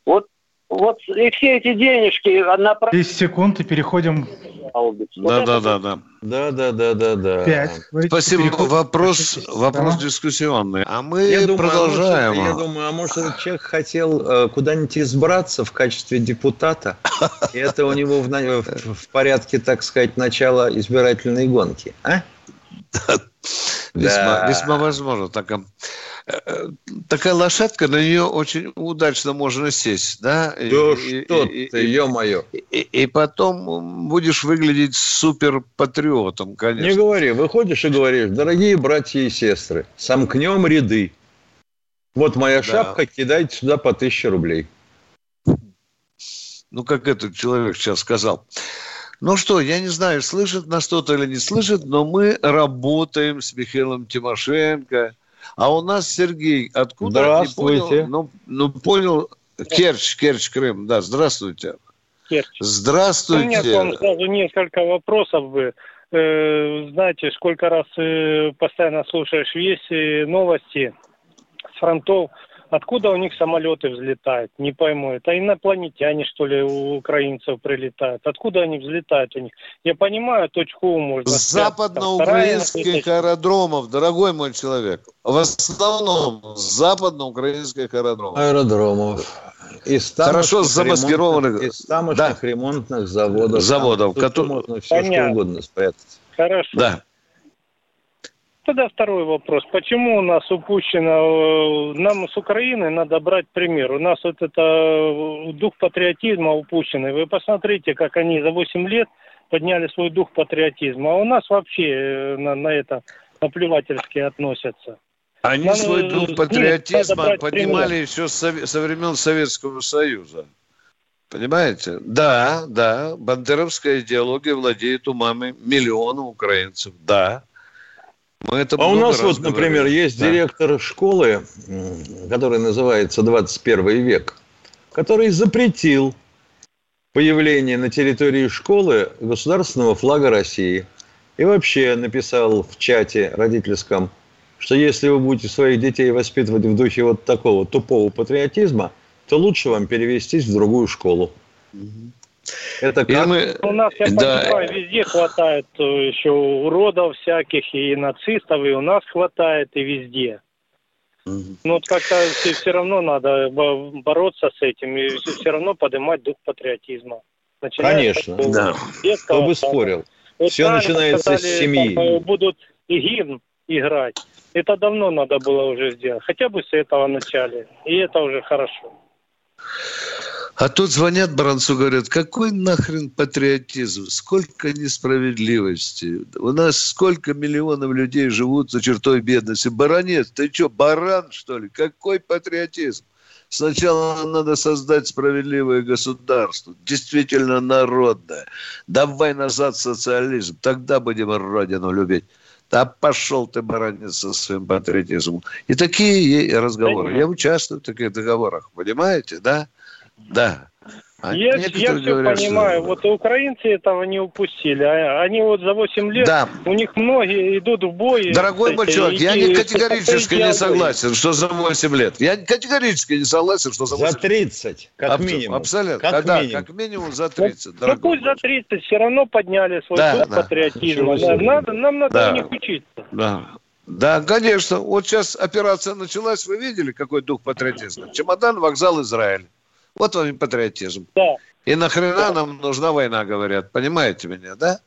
Speaker 14: Вот, вот и все эти денежки направить
Speaker 4: 10 секунд и переходим.
Speaker 14: гаубиц. Вот это
Speaker 2: Да-да-да-да.
Speaker 3: Да, да, да, да, да.
Speaker 4: Пять.
Speaker 2: Спасибо. Вопрос, вопрос
Speaker 4: Да.
Speaker 2: дискуссионный. А мы
Speaker 3: Я думаю,
Speaker 2: продолжаем.
Speaker 3: А может, я думаю, а может этот человек хотел э, куда-нибудь избраться в качестве депутата? И это у него в- в порядке, так сказать, начала избирательной гонки. А? *laughs*
Speaker 2: Весьма,
Speaker 3: Да.
Speaker 2: весьма возможно. Такая, э, такая лошадка, на нее очень удачно можно сесть, да?
Speaker 3: Да
Speaker 2: и-
Speaker 3: что
Speaker 2: и-
Speaker 3: ты,
Speaker 2: и-
Speaker 3: ё-моё.
Speaker 2: и, и потом будешь выглядеть супер патриотом,
Speaker 3: Не
Speaker 2: конечно.
Speaker 3: говори, выходишь и говоришь, дорогие братья и сестры, сомкнем ряды. Вот моя шапка, кидайте сюда по тысяче рублей.
Speaker 2: Ну, как этот человек сейчас сказал. Ну что, я не знаю, слышит нас кто-то или не слышит, но мы работаем с Михаилом Тимошенко. А у нас Сергей, откуда? Не
Speaker 3: Здравствуйте.
Speaker 2: понял, ну, ну, понял, Керчь, Керчь, Крым. Да, здравствуйте.
Speaker 15: Керчь.
Speaker 2: Здравствуйте.
Speaker 15: У меня к вам сразу несколько вопросов бы. Э, знаете, сколько раз э, постоянно слушаешь вести новости с фронтов, откуда у них самолеты взлетают, не пойму. Это инопланетяне, что ли, у украинцев прилетают. Откуда они взлетают у них? Я понимаю, точку можно...
Speaker 2: С западноукраинских аэродромов, дорогой мой человек. В основном с западноукраинских аэродромов.
Speaker 3: Аэродромов. Из
Speaker 2: Хорошо замаскированных-
Speaker 3: ремонтных- Из тамошних ремонтных заводов.
Speaker 2: Заводов,
Speaker 3: Там,
Speaker 2: которые-
Speaker 3: можно все что
Speaker 15: Понятно.
Speaker 3: угодно спрятать.
Speaker 15: Хорошо.
Speaker 2: Да.
Speaker 15: Тогда второй вопрос. Почему у нас упущено, э, нам с Украины надо брать пример. У нас вот это э, дух патриотизма упущенный. Вы посмотрите, как они за 8 лет подняли свой дух патриотизма. А у нас вообще э, на, на это наплевательски относятся.
Speaker 2: Они
Speaker 15: Нам,
Speaker 2: свой дух патриотизма поднимали
Speaker 15: пример.
Speaker 2: еще со, со времен Советского Союза. Понимаете? Да, да, бандеровская идеология владеет умами миллионов украинцев. Да.
Speaker 3: Мы это а у нас вот, например, есть да. директор школы, который называется 21 век, который запретил появление на территории школы государственного флага России. И вообще написал в чате родительском, что если вы будете своих детей воспитывать в духе вот такого тупого патриотизма, то лучше вам перевестись в другую школу.
Speaker 15: Это как? Мы... У нас, я да. понимаю, везде хватает э, еще уродов всяких, и нацистов, и у нас хватает, и везде. Ну, вот как-то все, все равно надо бороться с этим, и все равно поднимать дух патриотизма.
Speaker 3: Начиная Конечно, да. Детского, Кто бы спорил. Вот все начинается сказали, с семьи. Там,
Speaker 15: э, будут и гимн играть. Это давно надо было уже сделать. Хотя бы с этого начали. И это уже хорошо.
Speaker 2: А тут звонят Баранцу, говорят, какой нахрен патриотизм, сколько несправедливости. У нас сколько миллионов людей живут за чертой бедности. Баранец, ты что, баран, что ли? Какой патриотизм? Сначала надо создать справедливое государство, действительно народное. Давай назад социализм, тогда будем Родину любить. Да пошел ты, баранец, со своим патриотизмом. И такие разговоры. Я участвую в таких договорах, понимаете, да? Да.
Speaker 15: А я, я все говорят, понимаю. Что... Вот украинцы этого не упустили. А они вот за 8 лет, да. у них многие идут в бой.
Speaker 2: Дорогой мой человек, я не категорически не согласен, что за 8 лет. Я категорически не согласен, что за 8
Speaker 3: За 30, как Аб- минимум.
Speaker 2: Абсолютно. Как, да, минимум. как минимум за 30.
Speaker 15: Ну, ну пусть за 30, все равно подняли свой да, дух да. патриотизма. Да, надо, нам надо да. у них учиться.
Speaker 2: Да. Да, конечно. Вот сейчас операция началась, вы видели, какой дух патриотизма? Чемодан, вокзал, Израиль. Вот вам и патриотизм. Да. И нахрена да. нам нужна война, говорят. Понимаете меня, да?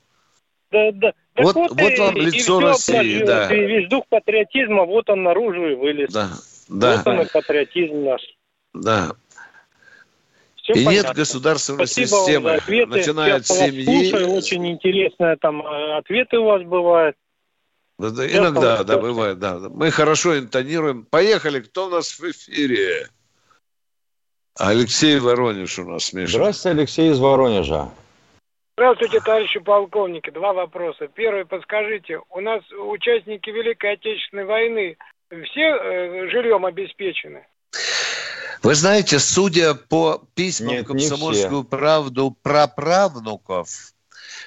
Speaker 15: Да, да.
Speaker 2: Так вот, вот, вот вам и, лицо и России, да.
Speaker 15: И весь дух патриотизма, вот он наружу и вылез.
Speaker 2: Да, да.
Speaker 15: Вот он и патриотизм наш.
Speaker 2: Да. Все и понятно. нет государственной Спасибо системы, ответы. начиная от семьи. Слушаю,
Speaker 15: очень интересные там э, ответы у вас бывают.
Speaker 2: Да, да, иногда, да, бывает, да. Мы хорошо интонируем. Поехали, кто у нас в эфире? Алексей Воронеж у нас, Миша.
Speaker 3: Здравствуйте, Алексей из Воронежа.
Speaker 16: Здравствуйте, товарищи полковники. Два вопроса. Первый, подскажите, у нас участники Великой Отечественной войны все э, жильем обеспечены?
Speaker 2: Вы знаете, судя по письмам Нет, комсомольскую правду про правнуков,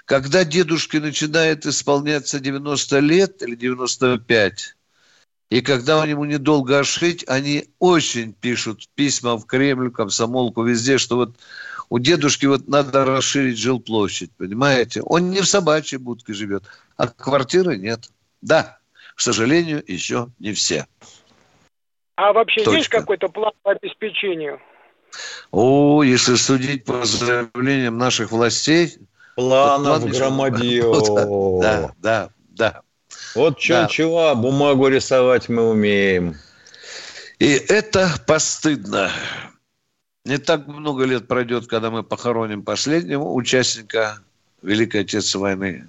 Speaker 2: когда дедушке начинает исполняться 90 лет или 95, и когда ему недолго ошить, они очень пишут письма в Кремль, комсомолку, везде, что вот у дедушки вот надо расширить жилплощадь, понимаете? Он не в собачьей будке живет, а квартиры нет. Да, к сожалению, еще не все.
Speaker 16: А вообще Точка. есть какой-то план по обеспечению?
Speaker 2: О, если судить по заявлениям наших властей...
Speaker 3: Планов план *laughs* громадье.
Speaker 2: Да, да, да.
Speaker 3: Вот чего-чего, да. бумагу рисовать мы умеем.
Speaker 2: И это постыдно. Не так много лет пройдет, когда мы похороним последнего участника Великой Отечественной войны.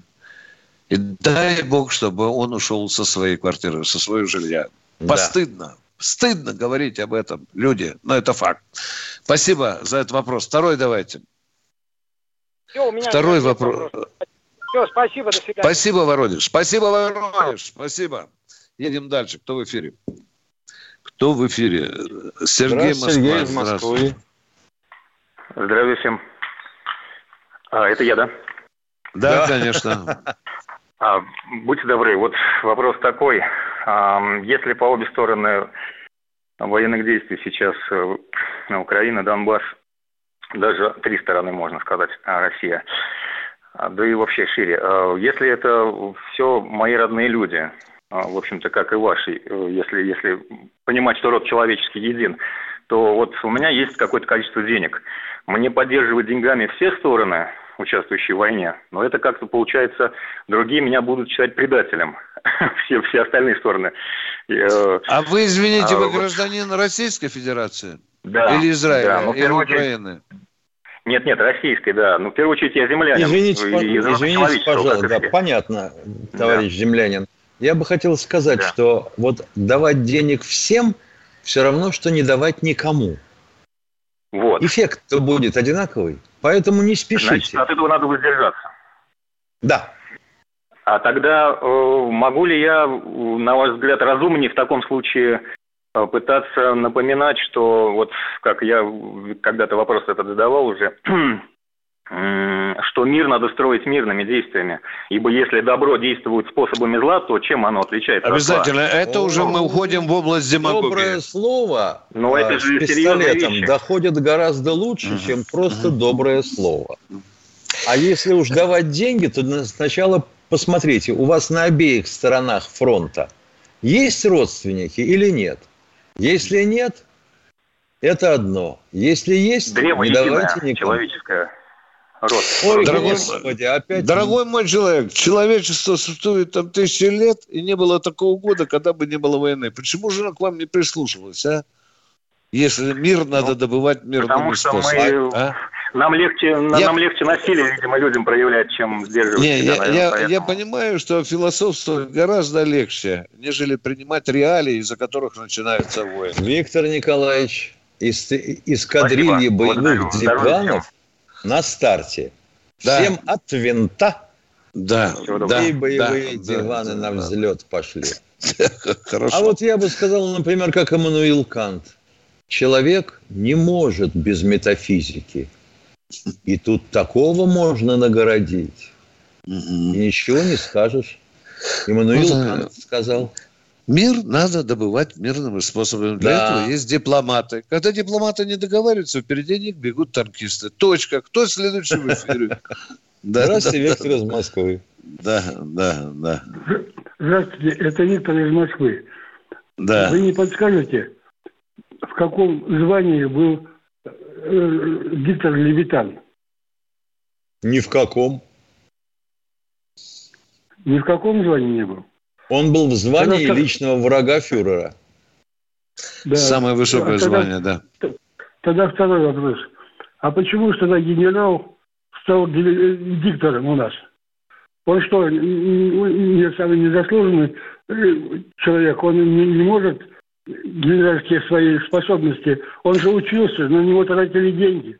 Speaker 2: И дай Бог, чтобы он ушел со своей квартиры, со своего жилья. Постыдно. Да. Стыдно говорить об этом, люди, но это факт. Спасибо за этот вопрос. Второй давайте. Все, Второй вопрос. вопрос.
Speaker 16: Все, спасибо, до свидания.
Speaker 2: Спасибо, Воронеж. Спасибо, Воронеж. Спасибо. Едем дальше. Кто в эфире? Кто в эфире? Сергей Москва. Сергей из Москвы.
Speaker 17: Здравия всем. А, это я, да?
Speaker 2: Да, да. конечно.
Speaker 17: А, будьте добры, вот вопрос такой. А, если по обе стороны военных действий сейчас э, на Украине, Донбасс, даже три стороны, можно сказать, а, Россия, да и вообще шире. А, если это все мои родные люди, а, в общем-то, как и ваши, э, если, если понимать, что род человеческий един, то вот у меня есть какое-то количество денег. Мне поддерживать деньгами все стороны, участвующие в войне, но это как-то получается, другие меня будут считать предателем. *laughs* все, все остальные стороны.
Speaker 2: Э, а вы, извините, а, вы гражданин Российской Федерации?
Speaker 17: Да.
Speaker 2: Или Израиля? Да, ну, или Украины?
Speaker 17: Нет, нет, российской, да. Ну, в первую очередь, я землянин.
Speaker 3: Извините, извините пожалуйста, да, понятно, товарищ да. землянин. Я бы хотел сказать, да. что вот давать денег всем все равно, что не давать никому.
Speaker 17: Вот.
Speaker 3: Эффект-то будет одинаковый, поэтому не спешите.
Speaker 17: Значит, от этого надо воздержаться.
Speaker 3: Да.
Speaker 17: А тогда э, могу ли я, на ваш взгляд, разумнее в таком случае э, пытаться напоминать, что вот как я когда-то вопрос этот задавал уже, *clears throat* что мир надо строить мирными действиями. Ибо если добро действует способами зла, то чем оно отличается
Speaker 2: Обязательно.
Speaker 17: от зла?
Speaker 2: Это уже мы уходим в область демагогии.
Speaker 3: Доброе слово
Speaker 17: Но
Speaker 3: а,
Speaker 17: это же
Speaker 3: с пистолетом
Speaker 17: вещи.
Speaker 3: доходит гораздо лучше, чем просто доброе слово. А если уж давать деньги, то на- сначала посмотрите, у вас на обеих сторонах фронта есть родственники или нет? Если нет, это одно. Если есть,
Speaker 17: Древо
Speaker 3: не давайте никому.
Speaker 17: человеческое. Род.
Speaker 3: Ой,
Speaker 2: Дорогой,
Speaker 3: господи, опять...
Speaker 2: дорогой мой человек, человечество существует там тысячи лет, и не было такого года, когда бы не было войны. Почему же она к вам не прислушивалась, а? Если мир надо добывать мирными
Speaker 17: Потому что
Speaker 2: способами.
Speaker 17: мы,
Speaker 2: а?
Speaker 17: Нам, легче,
Speaker 2: Я-
Speaker 17: нам легче насилие, видимо, людям проявлять, чем сдерживать
Speaker 2: Не,
Speaker 17: себя,
Speaker 2: я,
Speaker 17: наверное,
Speaker 2: я-
Speaker 17: поэтому.
Speaker 2: я понимаю, что философствовать гораздо легче, нежели принимать реалии, из-за которых начинаются войны.
Speaker 3: Виктор Николаевич, из, из кадрильи
Speaker 17: Спасибо.
Speaker 3: боевых диванов на старте.
Speaker 2: Да.
Speaker 3: Всем от винта.
Speaker 2: Да,
Speaker 3: Да, и боевые
Speaker 2: да,
Speaker 3: диваны
Speaker 2: да,
Speaker 3: на
Speaker 2: да.
Speaker 3: взлет пошли. *laughs*
Speaker 2: Хорошо.
Speaker 3: А вот я бы сказал, например, как Эммануил Кант. Человек не может без метафизики. И тут такого можно нагородить. И ничего не скажешь. Эммануил
Speaker 2: Ну.
Speaker 3: Кант сказал.
Speaker 2: Мир надо добывать мирными способами. Для
Speaker 3: Да.
Speaker 2: этого есть дипломаты. Когда дипломаты не договариваются, впереди них бегут танкисты. Точка. Кто следующий в эфире? *laughs* Да,
Speaker 3: Здравствуйте, Виктор из Москвы.
Speaker 2: Да, да, да.
Speaker 18: Здравствуйте, это Виктор из Москвы.
Speaker 2: Да.
Speaker 18: Вы не подскажете, в каком звании был э, диктор Левитан?
Speaker 3: Ни в каком.
Speaker 18: Ни в каком звании не был?
Speaker 3: Он был в звании
Speaker 18: Тогда-
Speaker 3: личного врага фюрера.
Speaker 18: Да.
Speaker 2: Самое высокое
Speaker 18: А тогда-
Speaker 2: звание, да.
Speaker 18: Тогда второй вопрос. А почему же тогда генерал стал э, диктором у нас? Он что, н- н- не самый незаслуженный э, человек? Он не, не может генеральские свои способности. Он же учился, на него тратили деньги.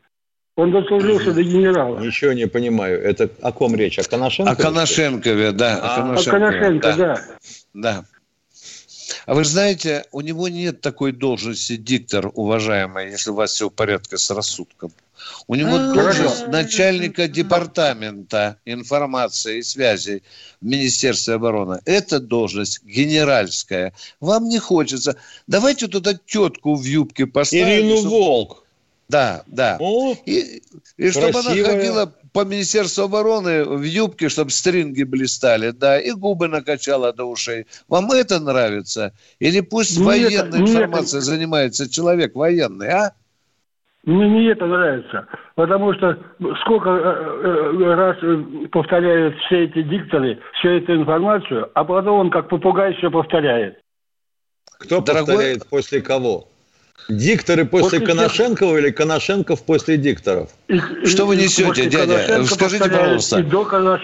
Speaker 18: Он дослужился до генерала.
Speaker 3: Ничего не понимаю. Это о ком речь? О Коношенко?
Speaker 2: О Коношенкове, да. О
Speaker 18: А
Speaker 2: Коношенкове,
Speaker 18: Коношенко, да.
Speaker 2: Да. А вы знаете, у него нет такой должности диктор, уважаемый, если у вас все в порядке с рассудком. У него
Speaker 18: А,
Speaker 2: должность начальника департамента информации и связи в Министерстве обороны. Это должность генеральская. Вам не хочется. Давайте туда тетку в юбке поставим.
Speaker 3: Ирину
Speaker 2: чтоб-
Speaker 3: Волк.
Speaker 2: Да, да.
Speaker 3: О,
Speaker 2: И, и чтобы она ходила по Министерству обороны в юбке, чтобы стринги блистали, да, и губы накачала до ушей. Вам это нравится? Или пусть
Speaker 18: Нет,
Speaker 2: военной
Speaker 18: нет.
Speaker 2: информацией занимается человек военный, а?
Speaker 18: Мне не это нравится, потому что сколько э, э, раз э, повторяют все эти дикторы, всю эту информацию, а потом он как попугай все повторяет.
Speaker 3: Кто
Speaker 2: Дорогой-
Speaker 3: повторяет после кого? Дикторы после,
Speaker 18: После
Speaker 3: Коношенкова или Коношенков после дикторов?
Speaker 18: И-
Speaker 2: Что вы
Speaker 18: и
Speaker 2: несете, дядя? Скажите, пожалуйста,
Speaker 18: и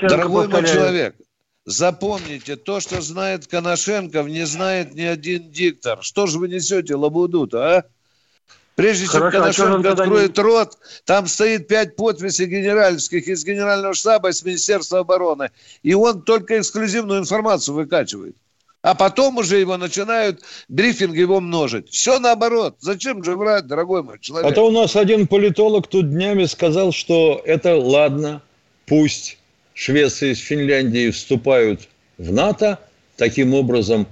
Speaker 2: Дорогой мой
Speaker 18: повторяет.
Speaker 2: человек, запомните, то, что знает Коношенков, не знает ни один диктор. Что же вы несете лабуду-то, а? Прежде чем
Speaker 18: Хорошо, а он
Speaker 2: Коношенко
Speaker 18: тогда
Speaker 2: откроет рот, там стоит пять подписей генеральских из Генерального штаба, из Министерства обороны. И он только эксклюзивную информацию выкачивает. А потом уже его начинают брифинг его множить. Все наоборот. Зачем же врать, дорогой мой человек?
Speaker 3: А то у нас один политолог тут днями сказал, что это ладно, пусть Швеция с Финляндией вступают в НАТО, таким образом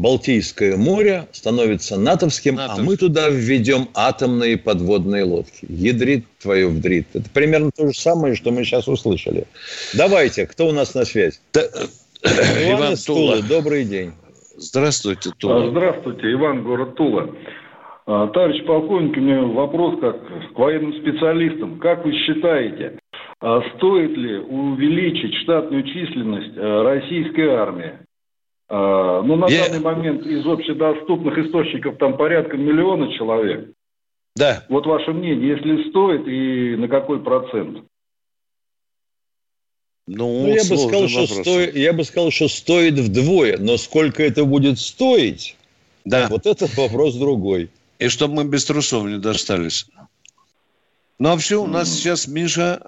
Speaker 3: Балтийское море становится натовским, а
Speaker 2: Натовским.
Speaker 3: мы туда введем атомные подводные лодки. Ядрит твою вдрит. Это примерно то же самое, что мы сейчас услышали. Давайте, кто у нас на связь? Иван
Speaker 2: Иван
Speaker 3: из Тулы,
Speaker 2: Тула.
Speaker 3: добрый день.
Speaker 2: Здравствуйте,
Speaker 19: А,
Speaker 2: Тула.
Speaker 19: Здравствуйте, Иван, город Тула. А, Товарищ полковник, у меня вопрос как к военным специалистам. Как вы считаете, а стоит ли увеличить штатную численность российской армии? А, Ну, на
Speaker 2: Я-
Speaker 19: данный момент из общедоступных источников там порядка миллиона человек.
Speaker 2: Да.
Speaker 19: Вот ваше мнение, если стоит и на какой процент?
Speaker 2: Ну,
Speaker 3: Ну, я, бы сказал, что стоит, я бы сказал, что стоит вдвое, но сколько это будет стоить,
Speaker 2: Да.
Speaker 3: вот это вопрос другой.
Speaker 2: И чтобы мы без трусов не достались. Ну, а вообще у нас сейчас, Миша,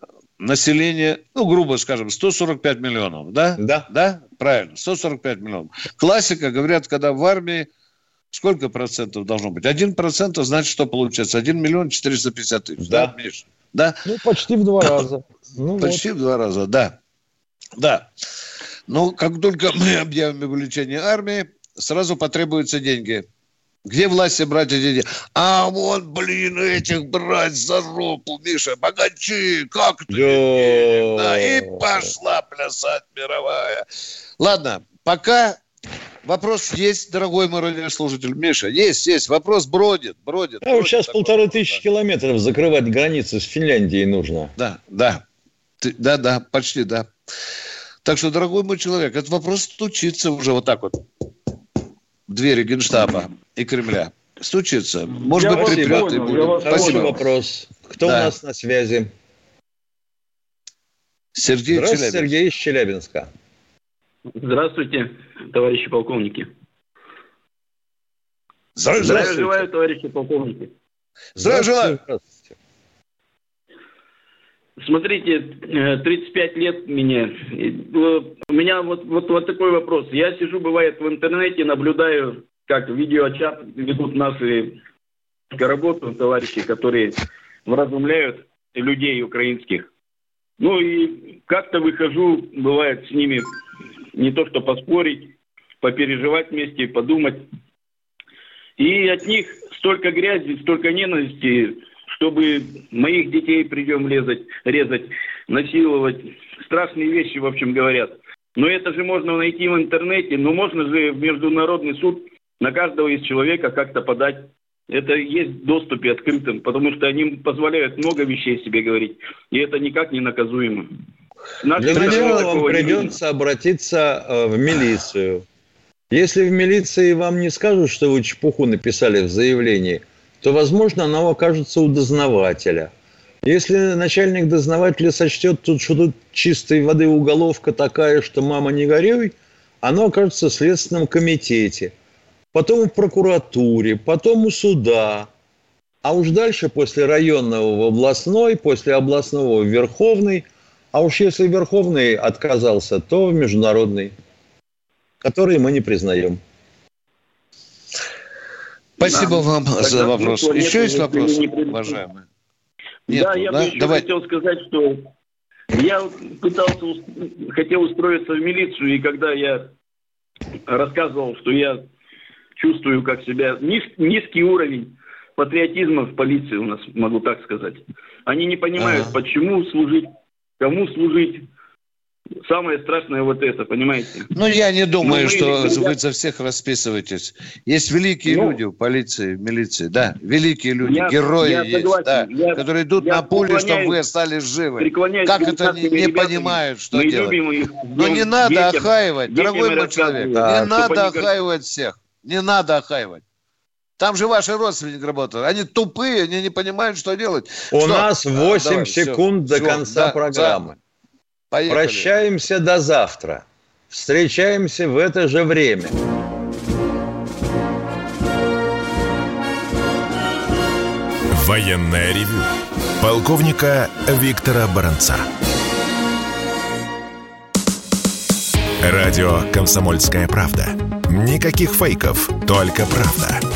Speaker 2: население, ну, грубо скажем, 145 миллионов, да?
Speaker 3: Да.
Speaker 2: Да? Правильно, 145 миллионов. Классика, говорят, когда в армии сколько процентов должно быть? Один процент, значит, что получается? Один миллион четыреста пятьдесят тысяч, да,
Speaker 3: Да.
Speaker 2: Миша? Да?
Speaker 3: Ну, почти в два раза. Ну,
Speaker 2: Почти в два раза, да. Да. Но как только мы объявим увеличение армии, сразу потребуются деньги. Где власти брать эти деньги? А вот, блин, этих брать за ропу, Миша, богачи, как ты? Да, и пошла плясать мировая. Ладно, пока вопрос есть, дорогой мой радиослушатель. Миша, есть, есть, вопрос бродит, бродит.
Speaker 3: А вот
Speaker 2: бродит
Speaker 3: сейчас
Speaker 2: такой.
Speaker 3: полторы тысячи километров закрывать границы с Финляндией нужно.
Speaker 2: Да, да. Ты- да, да, почти, да. Так что, дорогой мой человек, этот вопрос стучится уже вот так вот в двери Генштаба и Кремля. Стучится. Может
Speaker 3: Я
Speaker 2: быть, припрятый
Speaker 3: понял,
Speaker 2: будет.
Speaker 3: вас
Speaker 2: Спасибо.
Speaker 3: вопрос. Кто
Speaker 2: Да.
Speaker 3: у нас на связи?
Speaker 2: Сергей
Speaker 3: Здравствуйте,
Speaker 2: Челябинск.
Speaker 3: Сергей из Челябинска.
Speaker 20: Здравствуйте, товарищи полковники.
Speaker 2: Здравия
Speaker 20: Здравия желаю, товарищи полковники.
Speaker 2: Здравия желаю.
Speaker 20: Смотрите, э, 35 лет мне. И, э, У меня вот, вот, вот такой вопрос. Я сижу, бывает, в интернете, наблюдаю, как видеочат ведут наши к работу товарищи, которые вразумляют людей украинских. Ну и как-то выхожу, бывает, с ними не то что поспорить, попереживать вместе, подумать. И от них столько грязи, столько ненависти, чтобы моих детей придем резать, резать, насиловать. Страшные вещи, в общем, говорят. Но это же можно найти в интернете, но можно же в международный суд на каждого из человека как-то подать. Это есть в доступе открытым, потому что они позволяют много вещей себе говорить, и это никак не наказуемо. Наши
Speaker 3: Для начала вам
Speaker 20: такого не
Speaker 3: придется обратиться э, в милицию. Если в милиции вам не скажут, что вы чепуху написали в заявлении, то, возможно, оно окажется у дознавателя. Если начальник дознавателя сочтет, тут, что тут чистой воды уголовка такая, что мама не горюй, оно окажется в Следственном комитете, потом в прокуратуре, потом у суда. А уж дальше после районного в областной, после областного в Верховный, а уж если Верховный отказался, то в международный, который мы не признаем.
Speaker 2: Спасибо
Speaker 20: Да.
Speaker 2: вам
Speaker 20: Тогда
Speaker 2: за вопрос.
Speaker 20: нет,
Speaker 2: Еще есть
Speaker 20: если
Speaker 2: вопрос,
Speaker 20: не придумать.
Speaker 2: уважаемый?
Speaker 20: да, я
Speaker 2: да?
Speaker 20: бы еще
Speaker 2: Давай.
Speaker 20: хотел сказать, что я пытался, хотел устроиться в милицию, и когда я рассказывал, что я чувствую, как себя низ- низкий уровень патриотизма в полиции у нас, могу так сказать. Они не понимают,
Speaker 2: Ага.
Speaker 20: почему служить, кому служить. Самое страшное вот это, понимаете?
Speaker 2: Ну, я не думаю,
Speaker 20: Ну,
Speaker 2: что
Speaker 20: ребят-
Speaker 2: вы за всех расписываетесь. Есть великие
Speaker 20: Ну,
Speaker 2: люди в полиции, в милиции, да, великие люди,
Speaker 20: Я-
Speaker 2: герои
Speaker 20: я
Speaker 2: есть,
Speaker 20: согласен.
Speaker 2: да,
Speaker 20: Я-
Speaker 2: которые идут
Speaker 20: я
Speaker 2: на пули, чтобы вы остались живы. Как это не, не понимают, что
Speaker 20: Мы
Speaker 2: делать?
Speaker 20: любим их.
Speaker 2: Но не
Speaker 20: Детям-
Speaker 2: надо охаивать,
Speaker 20: детям
Speaker 2: дорогой мой человек,
Speaker 20: да,
Speaker 2: не надо
Speaker 20: как-
Speaker 2: охаивать всех, не надо охаивать. Там же ваши родственники работают. Они тупые, они не понимают, что делать.
Speaker 3: У
Speaker 2: Что?
Speaker 3: нас
Speaker 2: А,
Speaker 3: 8
Speaker 2: давай, всё,
Speaker 3: секунд до
Speaker 2: всё,
Speaker 3: конца
Speaker 2: да,
Speaker 3: программы.
Speaker 2: да. Поехали.
Speaker 3: Прощаемся до завтра. Встречаемся в это же время.
Speaker 1: Военное ревю полковника Виктора Баранца. Радио «Комсомольская правда». Никаких фейков, только правда.